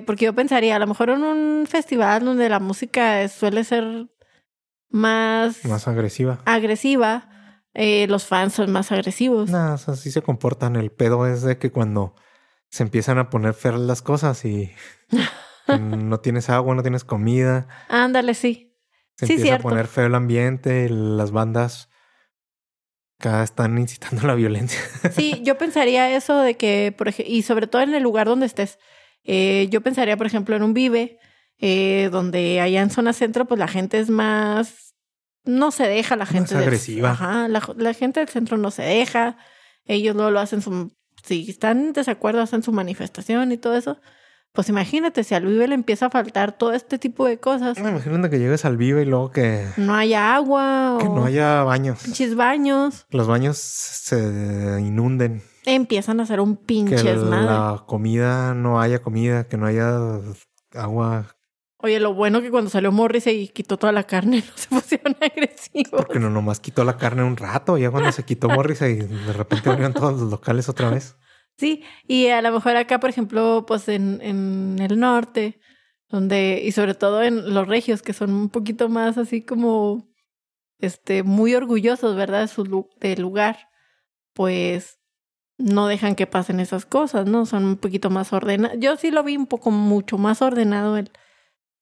Porque yo pensaría, a lo mejor en un festival donde la música suele ser más, Más agresiva. agresiva, eh, los fans son más agresivos. Nah, o sea, sí se comportan. El pedo es de que cuando se empiezan a poner feas las cosas y no tienes agua, no tienes comida, Ándale, sí. se Sí, empieza cierto. a poner feo el ambiente, las bandas cada están incitando la violencia. Sí, yo pensaría eso de que, por ejemplo, y sobre todo en el lugar donde estés. Eh, yo pensaría, por ejemplo, en un Vive, eh, donde allá en zona centro, pues la gente es más. No se deja la gente. del- agresiva. ajá, la, la gente del centro no se deja. Ellos luego lo hacen su. Si están en desacuerdo, hacen su manifestación y todo eso. Pues imagínate, si al Vive le empieza a faltar todo este tipo de cosas, Imagínate que llegues al Vive y luego que, no haya agua que o no haya baños. pinches baños, Los baños se inunden. empiezan a hacer un Que pinche madre. la comida no haya comida, que no haya agua. Oye, lo bueno que cuando salió Morris y quitó toda la carne, no se pusieron agresivos. Porque no nomás quitó la carne un rato. Ya cuando se quitó Morris y de repente abrieron todos los locales otra vez. Sí, y a lo mejor acá, por ejemplo, pues en, en el norte, donde, y sobre todo en los regios, que son un poquito más así como, este, muy orgullosos, ¿verdad? De su del lugar, pues no dejan que pasen esas cosas, ¿no? Son un poquito más ordenados. Yo sí lo vi un poco mucho más ordenado el,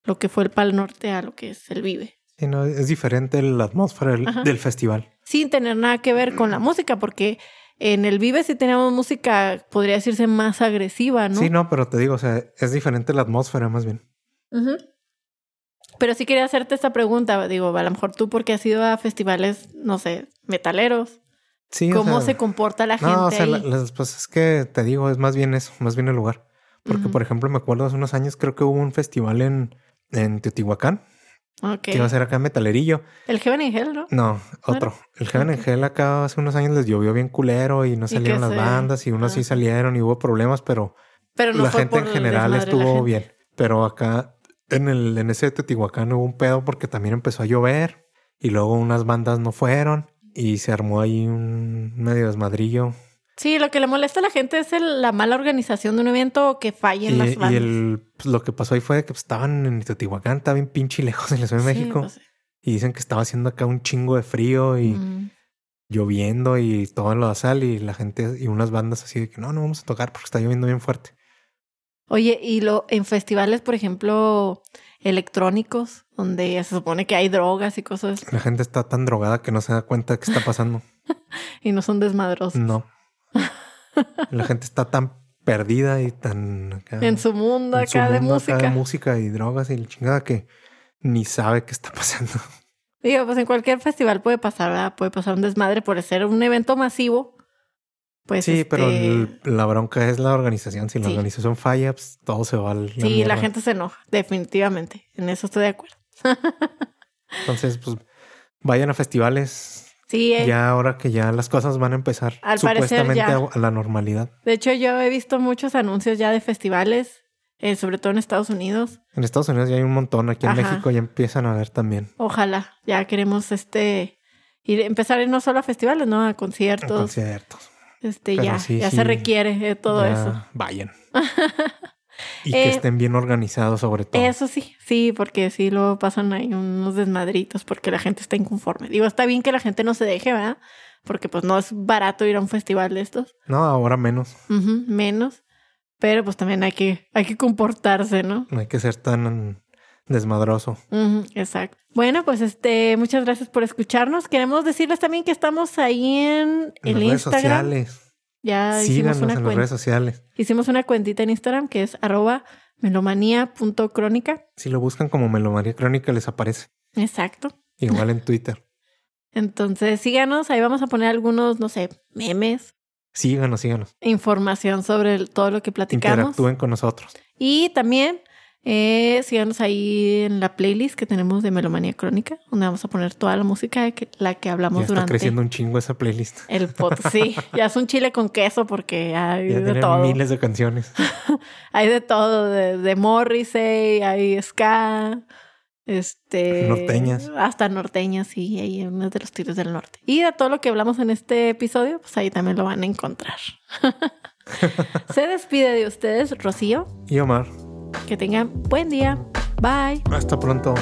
lo que fue el Pal Norte a lo que es el Vive. Sí, no, es diferente la atmósfera del festival. sin tener nada que ver con la música, porque En el Vive sí teníamos música, podría decirse más agresiva, ¿no? Sí, no, pero te digo, o sea, es diferente la atmósfera más bien. Ujú. Pero sí quería hacerte esta pregunta, digo, a lo mejor tú porque has ido a festivales, no sé, metaleros, Sí, o ¿cómo sea, se comporta la gente No, o sea, ahí? la- las- pues es que te digo, es más bien eso, más bien el lugar. Porque, por ejemplo, me acuerdo hace unos años, creo que hubo un festival en, en Teotihuacán, Ok. que iba a ser acá en Metalerillo. El Heaven and Hell, ¿no? No, otro. El Heaven Ok. Angel acá hace unos años les llovió bien culero y no ¿Y salieron las bandas y unos sí Ah. salieron y hubo problemas, pero Pero no la gente en general estuvo bien. Pero acá en el en ese de Teotihuacán hubo un pedo porque también empezó a llover y luego unas bandas no fueron y se armó ahí un medio desmadrillo. Sí, lo que le molesta a la gente es el- la mala organización de un evento o que fallen Y, las y bandas. el, pues, lo que pasó ahí fue que pues, estaban en Teotihuacán, estaba bien pinche lejos en la Ciudad de Sí, México. pues, Y dicen que estaba haciendo acá un chingo de frío y mm. lloviendo y todo en lo sal y la gente y unas bandas así de que no, no vamos a tocar porque está lloviendo bien fuerte. Oye, y lo en festivales, por ejemplo, electrónicos, donde se supone que hay drogas y cosas La gente está tan drogada que no se da cuenta de qué está pasando. y no son desmadrosos No. La gente está tan perdida y tan acá, en su mundo en su acá de mundo acá música. de música y drogas y la chingada que ni sabe qué está pasando. Digo, pues en cualquier festival puede pasar, ¿verdad? Puede pasar un desmadre por ser un evento masivo. Pues sí, pero este, el- la bronca es la organización. Si la Sí. organización falla, pues todo se va al Sí, la gente se enoja, definitivamente. En eso estoy de acuerdo. Entonces, pues vayan a festivales. Sí, eh, Ya ahora que ya las cosas van a empezar Al supuestamente a, la normalidad. de hecho yo he visto muchos anuncios ya de festivales, eh, sobre todo en Estados Unidos. En Estados Unidos ya hay un montón. Aquí en Ajá. México ya empiezan a ver también. Ojalá, ya queremos este ir empezar no solo a festivales, ¿no? A conciertos. conciertos. Este Pero ya, sí, ya sí. se requiere eh, todo Ya eso. Vayan. y Eh, que estén bien organizados sobre todo. Eso sí, sí, porque sí luego pasan ahí unos desmadritos porque la gente está inconforme. Digo, está bien que la gente no se deje, ¿verdad? Porque pues no es barato ir a un festival de estos, No, ahora menos. Menos. Pero pues también hay que, hay que comportarse, ¿no? No hay que ser tan desmadroso. Ujú, exacto. Bueno, pues este, muchas gracias por escucharnos. Queremos decirles también que estamos ahí en, En el las redes Instagram. sociales. Ya hicimos Síganos una en las redes sociales. Hicimos una cuentita en Instagram que es arroba melomanía.crónica. Si lo buscan como Melomaría Crónica les aparece. Exacto. Igual en Twitter. Entonces, síganos, ahí vamos a poner algunos, no sé, memes, Síganos, síganos. información sobre todo lo que platicamos. Interactúen con nosotros. Y también eh, síganos ahí en la playlist que tenemos de Melomanía Crónica, donde vamos a poner toda la música de que, la que hablamos Ya está durante creciendo un chingo esa playlist. el pod. Sí, ya es un chile con queso porque hay Ya de todo. miles de canciones. Hay de todo, de, de Morrissey, hay ska, este... Norteñas. Hasta norteñas, sí, hay unos de los tiros del norte. Y de todo lo que hablamos en este episodio, pues ahí también lo van a encontrar. Se despide de ustedes, Rocío. Y Omar, Que tengan buen día. Bye. hasta pronto.